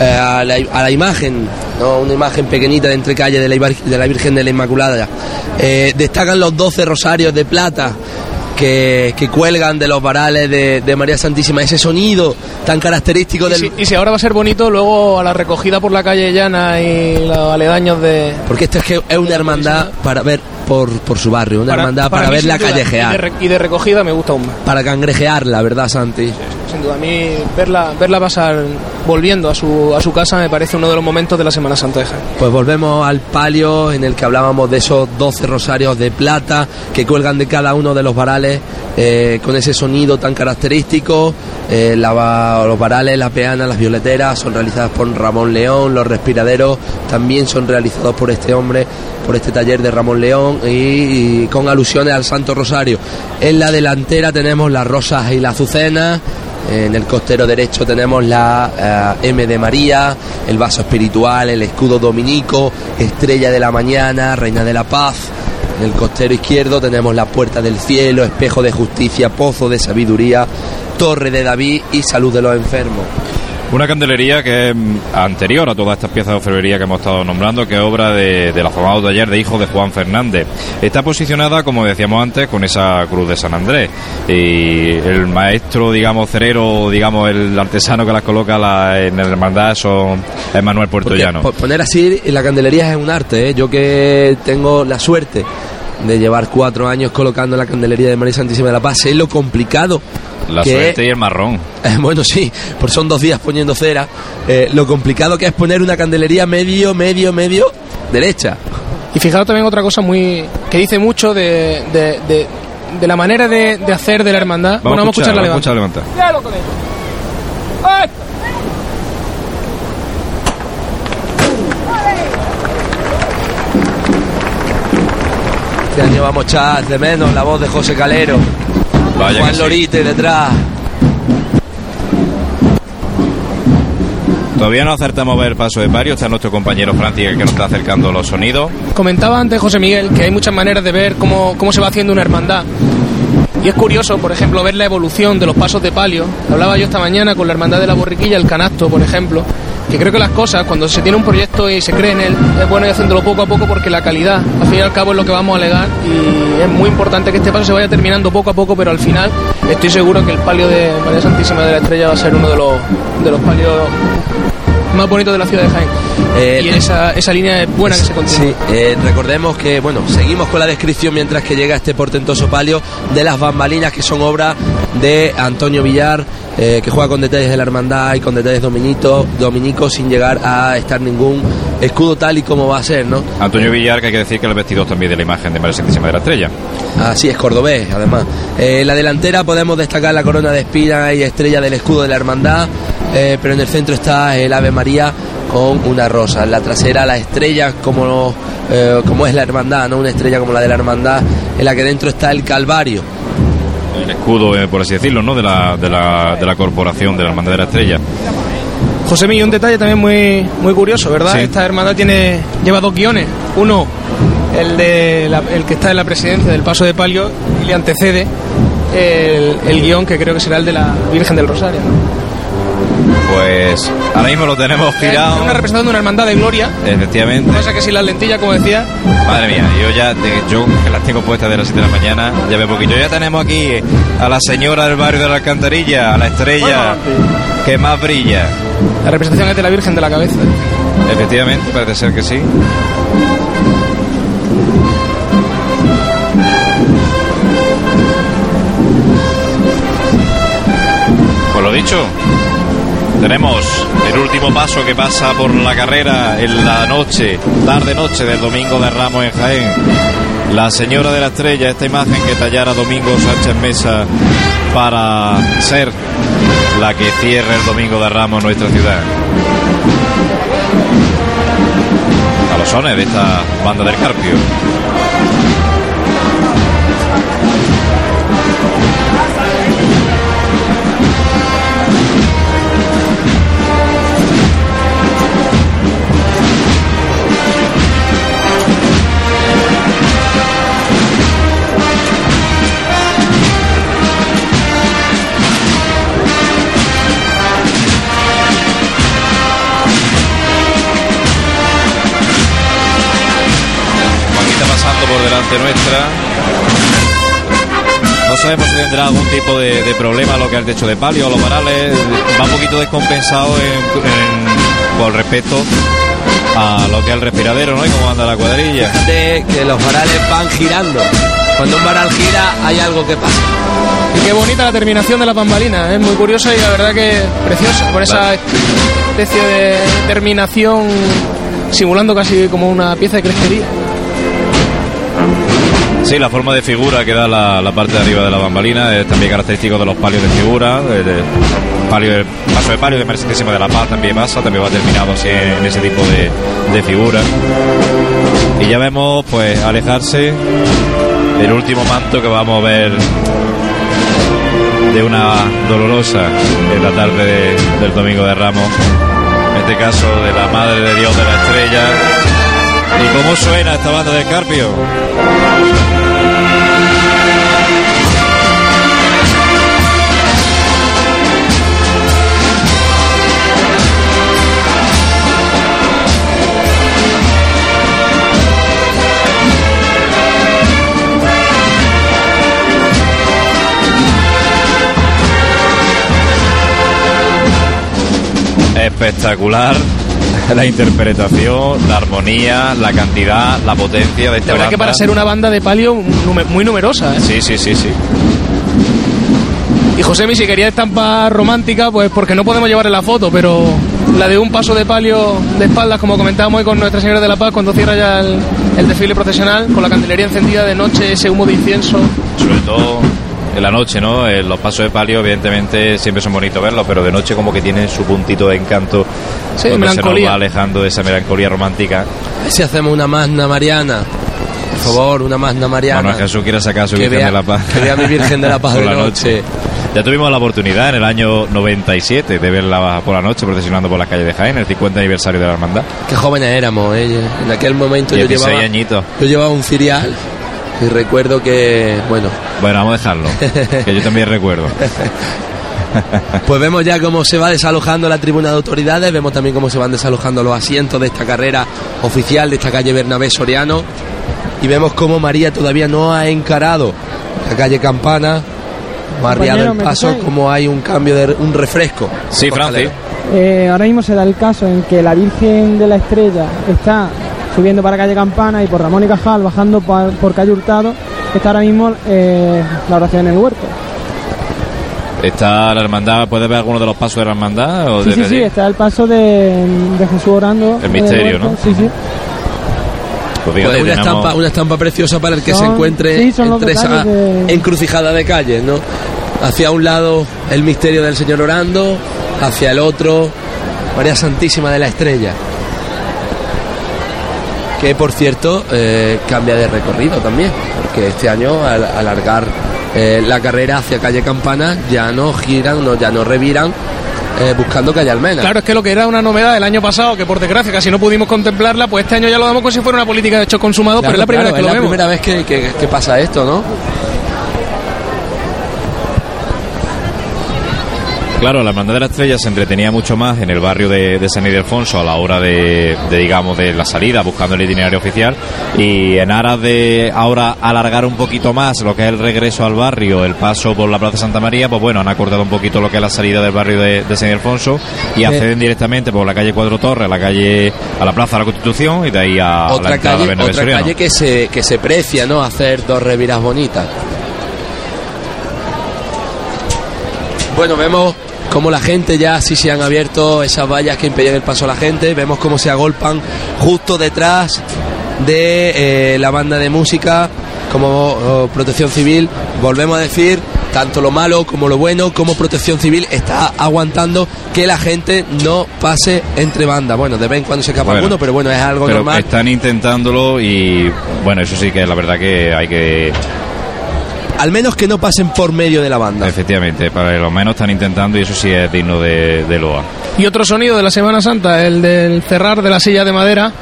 eh, a, la, a la imagen, ¿no? una imagen pequeñita de entrecalle de la, de la Virgen de la Inmaculada. Eh, destacan los 12 rosarios de plata que, que cuelgan de los varales de, de María Santísima, ese sonido tan característico Y del, si, y si ahora va a ser bonito, luego a la recogida por la calle llana y los aledaños de... Porque esto es que es una hermandad para ver por, por su barrio, una hermandad para, mí, verla Y de, callejear, y de recogida me gusta aún más. para cangrejear, la verdad, Santi. Sin duda, a mí verla, verla pasar volviendo a su, a su casa me parece uno de los momentos de la Semana Santa de Jaén. Pues volvemos al palio en el que hablábamos de esos 12 rosarios de plata que cuelgan de cada uno de los varales eh, con ese sonido tan característico. Eh, la los varales, las peanas, las violeteras son realizadas por Ramón León, los respiraderos también son realizados por este hombre, por este taller de Ramón León y, con alusiones al Santo Rosario. En la delantera tenemos las rosas y las azucenas. En el costero derecho tenemos la eh, M de María, el vaso espiritual, el escudo dominico, estrella de la mañana, reina de la paz. En el costero izquierdo tenemos la puerta del cielo, espejo de justicia, pozo de sabiduría, torre de David y salud de los enfermos. Una candelería que es mm, anterior a todas estas piezas de orfebrería que hemos estado nombrando, que es obra de, del afamado taller de hijo de Juan Fernández. Está posicionada, como decíamos antes, con esa cruz de San Andrés. Y el maestro, digamos, cerero, digamos, el artesano que las coloca la- en la hermandad son, es Manuel Porque Puertollano. po- poner así la candelería es un arte, ¿eh? yo que tengo la suerte de llevar cuatro años colocando la candelería de María Santísima de la Paz, sé lo complicado La que suerte y el marrón. Eh, bueno, sí, pues son dos días poniendo cera. Eh, lo complicado que es poner una candelería medio, medio, medio derecha. Y fijaros también otra cosa muy que dice mucho de, de, de- de la manera de, de hacer de la hermandad. Vamos, bueno, vamos a escuchar la vamos a levanta. levantar. Este año vamos a echar de menos la voz de José Calero. Vaya Juan sí. Lorite detrás. Todavía no acertamos a ver el paso de Pario. Está nuestro compañero Francis el que nos está acercando los sonidos. Comentaba antes José Miguel que hay muchas maneras de ver cómo, cómo se va haciendo una hermandad. Y es curioso, por ejemplo, ver la evolución de los pasos de palio. Hablaba yo esta mañana con la hermandad de la borriquilla, el canasto, por ejemplo, que creo que las cosas, cuando se tiene un proyecto y se cree en él, es bueno ir haciéndolo poco a poco porque la calidad, al fin y al cabo, es lo que vamos a alegar. Y es muy importante que este paso se vaya terminando poco a poco, pero al final estoy seguro que el palio de María Santísima de la Estrella va a ser uno de los, de los palios más bonitos de la ciudad de Jaén. Eh, y esa, esa línea es buena que se continúe. Sí, eh, recordemos que, bueno, seguimos con la descripción mientras que llega este portentoso palio de las bambalinas que son obra de Antonio Villar, eh, que juega con detalles de la hermandad y con detalles dominito, dominicos sin llegar a estar ningún escudo tal y como va a ser, ¿no? Antonio Villar, que hay que decir que el vestido también de la imagen de María Santísima de la Estrella. Así es, cordobés, además. Eh, en la delantera podemos destacar la corona de espina y estrella del escudo de la hermandad, eh, pero en el centro está el Ave María con una rosa. En la trasera la estrella como, eh, como es la hermandad, no una estrella como la de la hermandad, en la que dentro está el Calvario. El escudo, eh, por así decirlo, ¿no? De la, de la, de la corporación de la Hermandad de la Estrella. José Mí, un detalle también muy, muy curioso, ¿verdad? Sí. Esta hermandad tiene, lleva dos guiones. Uno, el, de la- el que está en la presidencia del Paso de Palio y le antecede. el, el guion que creo que será el de la Virgen del Rosario. Pues ahora mismo lo tenemos girado. una representación de una hermandad de gloria. Efectivamente. Lo que pasa que si las lentillas, como decía, Madre mía, yo ya, yo que las tengo puestas de las 7 de la mañana, ya veo poquito. Ya tenemos aquí a la señora del barrio de la Alcantarilla, a la estrella que más brilla. la representación es de la Virgen de la Cabeza. Efectivamente, parece ser que sí. Pues lo dicho, tenemos el último paso que pasa por la carrera en la noche, tarde-noche del domingo de Ramos en Jaén. La señora de la estrella, esta imagen que tallara Domingo Sánchez Mesa para ser la que cierre el domingo de Ramos en nuestra ciudad. A los sones de esta banda del Carpio. Delante nuestra. No sabemos si tendrá algún tipo de, de problema lo que el techo de palio o los varales. Va un poquito descompensado en, en- con respecto a lo que es el respiradero, ¿no? Y cómo anda la cuadrilla. Fíjate que los varales van girando. Cuando un varal gira hay algo que pasa. Y qué bonita la terminación de la bambalina, es muy curiosa y la verdad que preciosa, con esa especie de terminación simulando casi como una pieza de crestería. Sí, la forma de figura que da la, parte de arriba de la bambalina es también característico de los palios de figura. El palio, el paso de palio de Mercedes de la Paz también pasa, también va terminado así en ese tipo de, de figura. Y ya vemos pues alejarse el último manto que vamos a ver de una dolorosa en la tarde de- del domingo de Ramos. En este caso de la Madre de Dios de la Estrella. ¿Y cómo suena esta banda de Carpio? Espectacular <laughs> la interpretación, la armonía, la cantidad, la potencia de esta La verdad que banda. para ser una banda de palio muy numerosa, ¿eh? Sí, sí, sí, sí. Y José, si quería estampa romántica, pues porque no podemos llevarle la foto, pero la de un paso de palio de espaldas, como comentábamos hoy con Nuestra Señora de la Paz, cuando cierra ya el, el desfile procesional, con la candelería encendida de noche, ese humo de incienso. Sobre todo en la noche, ¿no? Eh, los pasos de palio, evidentemente, siempre son bonitos verlos, pero de noche como que tienen su puntito de encanto. Sí, donde se nos va alejando de esa melancolía romántica. A ver si hacemos una magna mariana. Por favor, una magna mariana. Bueno, Jesús quiere sacar a su Que Virgen vea- de la Paz. que vea mi Virgen de la Paz <laughs> por de la noche. Ya tuvimos la oportunidad en el año 97 de verla por la noche procesionando por las calles de Jaén, el 50 aniversario de la hermandad. Qué jóvenes éramos, ¿eh? En aquel momento yo 16 llevaba, añitos. yo llevaba un cirial y recuerdo que, bueno, Bueno, vamos a dejarlo, que yo también recuerdo. <laughs> pues vemos ya cómo se va desalojando la tribuna de autoridades, vemos también cómo se van desalojando los asientos de esta carrera oficial de esta calle Bernabé Soriano y vemos cómo María todavía no ha encarado la calle Campana, no ha arriado el ¿me paso, como hay un cambio de un refresco. Sí, Francis. Eh, ahora mismo se da el caso en que la Virgen de la Estrella está subiendo para calle Campana y por Ramón y Cajal bajando por calle Hurtado está ahora mismo eh, la oración en el huerto. ¿Está la hermandad? ¿Puedes ver alguno de los pasos de la hermandad? O Sí, sí, sí, está el paso de, de Jesús orando. El misterio. ¿no? Sí, sí. Pues fíjate, Pues una, tenemos- estampa, una estampa preciosa para el que se encuentre sí, entre esa de- encrucijada de calles, ¿no? Hacia un lado el misterio del Señor orando, hacia el otro María Santísima de la Estrella. Que por cierto eh, cambia de recorrido también, porque este año al alargar eh, la carrera hacia calle Campana ya no giran, no, ya no reviran eh, buscando calle Almena. Claro, es que lo que era una novedad del año pasado, que por desgracia casi no pudimos contemplarla, pues este año ya lo damos como si fuera una política de hecho consumado, Claro, pero es la primera claro, vez que es lo la vemos. primera vez que, que- que pasa esto, ¿no? Claro, la Hermandad de la Estrella se entretenía mucho más en el barrio de, de San Ildefonso a la hora de, de, digamos, de la salida, buscando el itinerario oficial. Y en aras de ahora alargar un poquito más lo que es el regreso al barrio, el paso por la Plaza Santa María, pues bueno, han acortado un poquito lo que es la salida del barrio de, de San Ildefonso y acceden directamente por la calle Cuatro Torres, a la calle, a la Plaza de la Constitución y de ahí a la Otra entrada calle, Bernabé otra Soriano. calle que se, que se precia, ¿no? Hacer dos reviras bonitas. Bueno, vemos cómo la gente ya sí se han abierto esas vallas que impedían el paso a la gente. Vemos cómo se agolpan justo detrás de eh, la banda de música como oh, protección civil. Volvemos a decir, tanto lo malo como lo bueno, como protección civil está aguantando que la gente no pase entre bandas. Bueno, de vez en cuando se escapa Bueno, alguno, pero bueno, es algo Pero normal. están intentándolo y bueno, eso sí que es la verdad que hay que Al menos que no pasen por medio de la banda. Efectivamente, para lo menos están intentando y eso sí es digno de, de loa. Y otro sonido de la Semana Santa, el del cerrar de la silla de madera,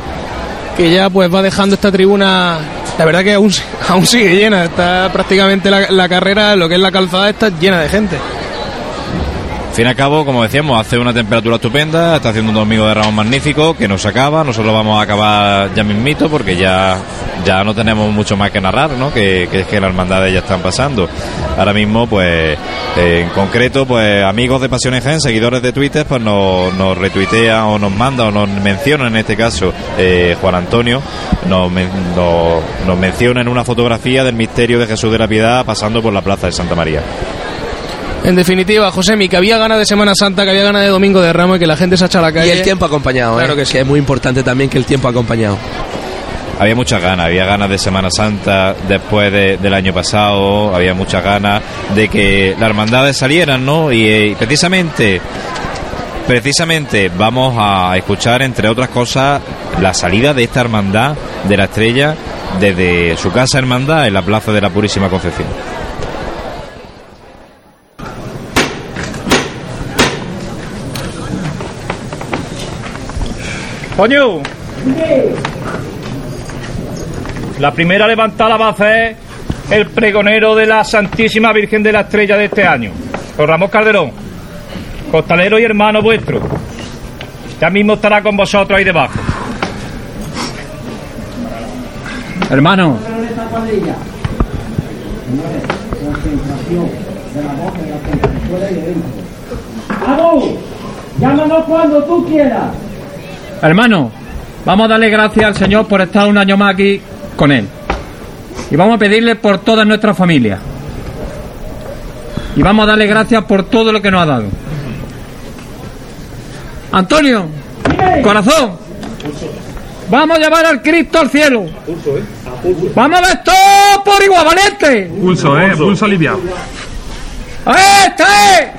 que ya pues va dejando esta tribuna, la verdad que aún, <laughs> aún sigue llena, está prácticamente la, la carrera, lo que es la calzada, está llena de gente. Al fin y al cabo, como decíamos, hace una temperatura estupenda, está haciendo un domingo de Ramos magnífico que nos acaba, nosotros vamos a acabar ya mismito porque ya, ya no tenemos mucho más que narrar, ¿no? Que, que es que las hermandades ya están pasando. Ahora mismo, pues, eh, en concreto, pues amigos de Pasiones Gen, seguidores de Twitter, pues nos, nos retuitean o nos mandan o nos mencionan en este caso eh, Juan Antonio, nos, nos, nos menciona en una fotografía del misterio de Jesús de la Piedad pasando por la plaza de Santa María. En definitiva, Josemi, que había ganas de Semana Santa, que había ganas de Domingo de Ramos y que la gente se echa a la Y calle. el tiempo acompañado, Claro ¿eh? que sí. es muy importante también que el tiempo acompañado. Había muchas ganas, había ganas de Semana Santa después de- del año pasado, había muchas ganas de que las hermandades salieran, ¿no? Y eh, precisamente, precisamente vamos a escuchar, entre otras cosas, la salida de esta hermandad de la estrella desde su casa hermandad en la Plaza de la Purísima Concepción. Coño. La primera levantada va a hacer el pregonero de la Santísima Virgen de la Estrella de este año, con Ramos Calderón, costalero y hermano vuestro. Ya mismo estará con vosotros ahí debajo. Hermano, ¡Vamos! Llámanos cuando tú quieras. Hermano, vamos a darle gracias al Señor por estar un año más aquí con Él. Y vamos a pedirle por toda nuestra familia. Y vamos a darle gracias por todo lo que nos ha dado. Antonio, corazón, vamos a llevar al Cristo al cielo. Vamos a ver todo por igual, valiente. Pulso, eh, pulso aliviado. ¡Este!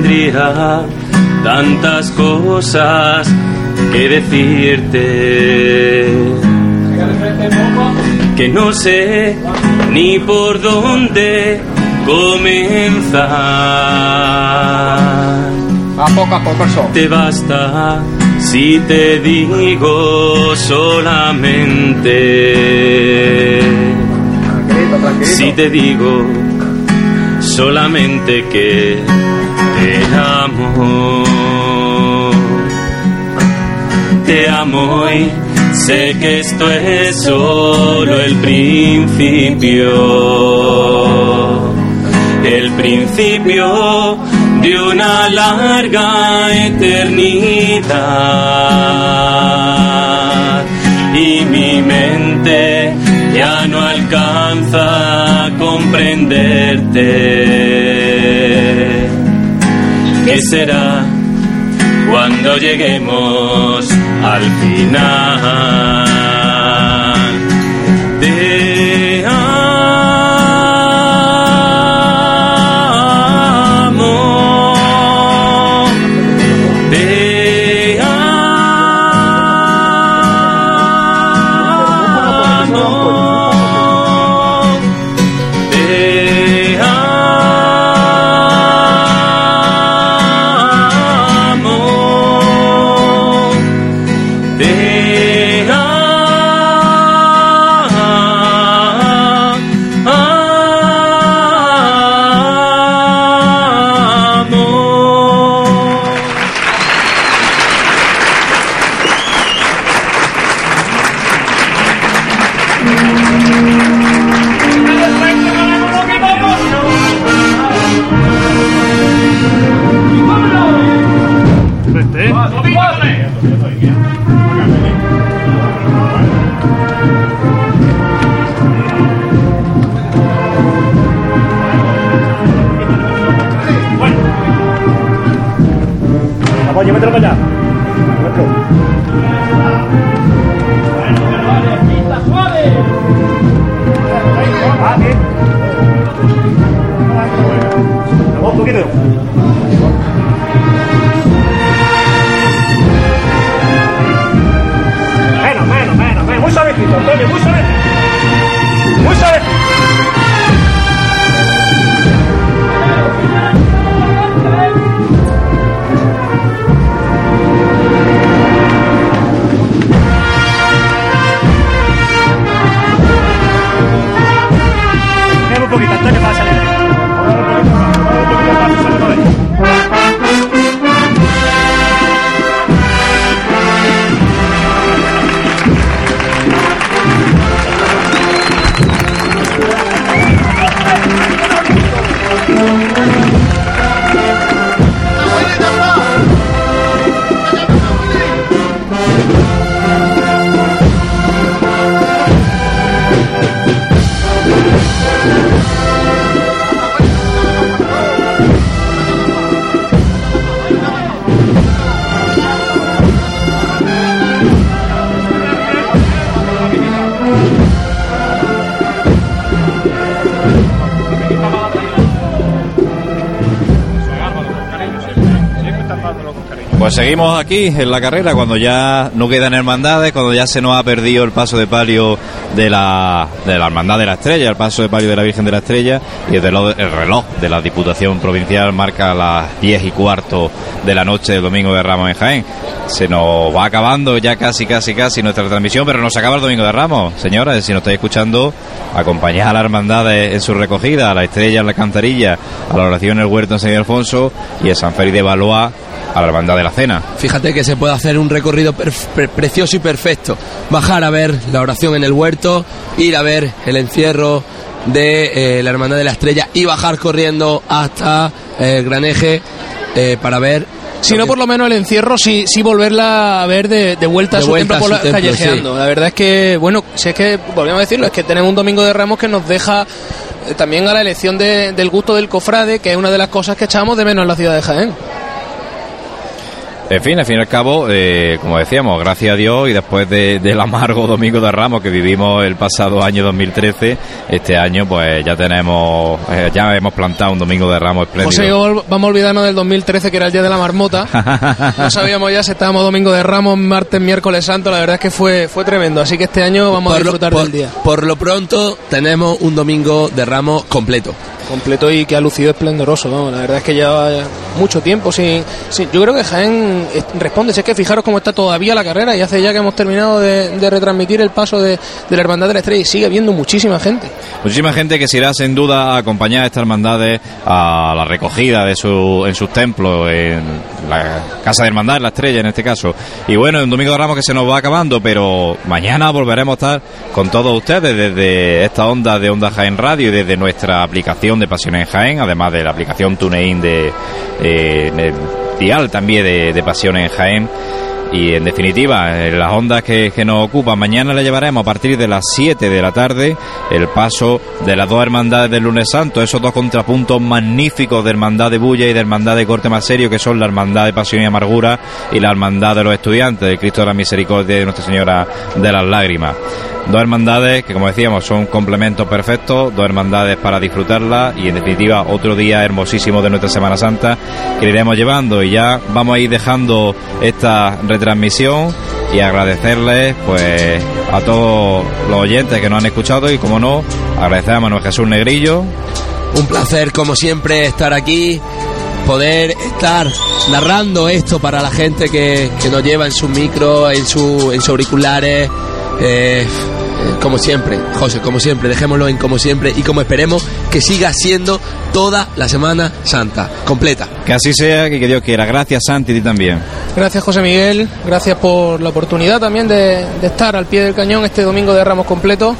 Tendría tantas cosas que decirte que no sé ni por dónde comenzar. A poco a poco, eso. Te basta si te digo solamente. Tranquilito, tranquilito. Si te digo solamente que te amo. Te amo y sé que esto es solo el principio. El principio de una larga eternidad. Y mi mente ya no alcanza a comprenderte. ¿Qué será cuando lleguemos al final? Te Vamos, seguimos aquí en la carrera cuando ya no quedan hermandades, cuando ya se nos ha perdido el paso de palio de la, de la Hermandad de la Estrella, el paso de palio de la Virgen de la Estrella y el reloj, el reloj de la Diputación Provincial marca las 10 y cuarto de la noche del Domingo de Ramos en Jaén. Se nos va acabando ya casi, casi, casi nuestra transmisión, pero no se acaba el Domingo de Ramos. Señoras, si nos estáis escuchando, acompañad a la Hermandad en su recogida, a la Estrella en la Cantarilla, a la oración en el Huerto en San Alfonso y a San Félix de Valois a la Hermandad de la Cena. Fíjate que se puede hacer un recorrido pre- precioso y perfecto. Bajar a ver la oración en el huerto, ir a ver el encierro de eh, la Hermandad de la Estrella y bajar corriendo hasta eh, el Gran Eje eh, para ver. Si no, por lo menos el encierro, sí, sí volverla a ver de, de vuelta a De su vuelta templo a por su la- templo, callejeando. sí. La verdad es que, bueno, si es que, volvemos a decirlo, es que tenemos un domingo de Ramos que nos deja eh, también a la elección de- del gusto del cofrade, que es una de las cosas que echamos de menos en la ciudad de Jaén. En fin, al fin y al cabo, eh, como decíamos, gracias a Dios y después de- del amargo Domingo de Ramos que vivimos el pasado año 2013, este año pues ya tenemos, eh, ya hemos plantado un Domingo de Ramos José, espléndido. ol- vamos a olvidarnos del 2013, que era el día de la marmota. <laughs> No sabíamos ya si estábamos domingo de Ramos, martes, miércoles santo. La verdad es que fue, fue tremendo. Así que este año vamos a Por lo, disfrutar por- del día. por lo pronto tenemos un domingo de ramos completo. Completo y que ha lucido esplendoroso. La verdad es que lleva mucho tiempo sin, sin- Yo creo que Jaén responde. Si es que fijaros cómo está todavía la carrera y hace ya que hemos terminado de, retransmitir el paso de, la Hermandad de la Estrella y sigue habiendo muchísima gente. Muchísima gente que se irá sin duda a acompañar a estas hermandades a la recogida de su, en sus templos, en la Casa de Hermandad, la Estrella en este caso. Y bueno, un Domingo de Ramos que se nos va acabando, pero mañana volveremos a estar con todos ustedes desde esta onda de Onda Jaén Radio y desde nuestra aplicación de Pasiones Jaén, además de la aplicación TuneIn de, eh, Dial también de, de Pasiones Jaén. Y en definitiva, en las ondas que, que nos ocupan, mañana le llevaremos a partir de las 7 de la tarde el paso de las dos hermandades del lunes santo, esos dos contrapuntos magníficos de hermandad de Bulla y de hermandad de corte más serio, que son la hermandad de pasión y amargura y la hermandad de los estudiantes, de Cristo de la Misericordia y de Nuestra Señora de las Lágrimas. Dos hermandades que, como decíamos, son complementos perfectos, dos hermandades para disfrutarlas y, en definitiva, otro día hermosísimo de nuestra Semana Santa que le iremos llevando. Y ya vamos a ir dejando esta retransmisión y agradecerles pues a todos los oyentes que nos han escuchado y, como no, agradecer a Manuel Jesús Negrillo. Un placer, como siempre, estar aquí, poder estar narrando esto para la gente que, que nos lleva en su micro, en, su, en sus auriculares. Eh, como siempre, José, como siempre, dejémoslo en como siempre y como esperemos que siga siendo toda la Semana Santa, completa. Que así sea y que Dios quiera. Gracias, Santi, y ti también. Gracias José Miguel, gracias por la oportunidad también de, de estar al pie del cañón este domingo de Ramos completo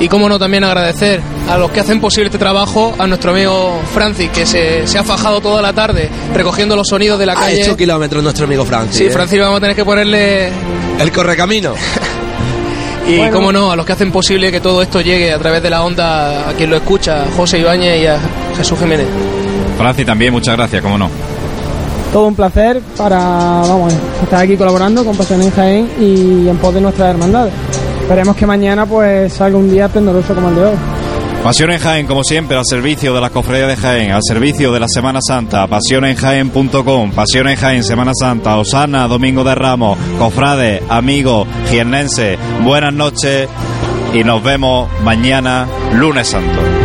Y cómo no también agradecer a los que hacen posible este trabajo, a nuestro amigo Francis, que se, se ha fajado toda la tarde recogiendo los sonidos de la Ha calle. hecho kilómetros nuestro amigo Francis. Sí, ¿eh? Francis, vamos a tener que ponerle El correcamino. <laughs> Y Bueno. cómo no, a los que hacen posible que todo esto llegue a través de la onda a quien lo escucha, a José Ibáñez y a Jesús Jiménez. Francis también, muchas gracias, cómo no. Todo un placer para vamos, estar aquí colaborando con Pasión en Jaén y en pos de nuestras hermandades. Esperemos que mañana pues salga un día esplendoroso como el de hoy. Pasión en Jaén, como siempre, al servicio de la cofradía de Jaén, al servicio de la Semana Santa, pasionenjaén.com, Pasión en Jaén, Semana Santa, Osana, Domingo de Ramos, cofrades, amigos, jiennenses, buenas noches y nos vemos mañana, lunes santo.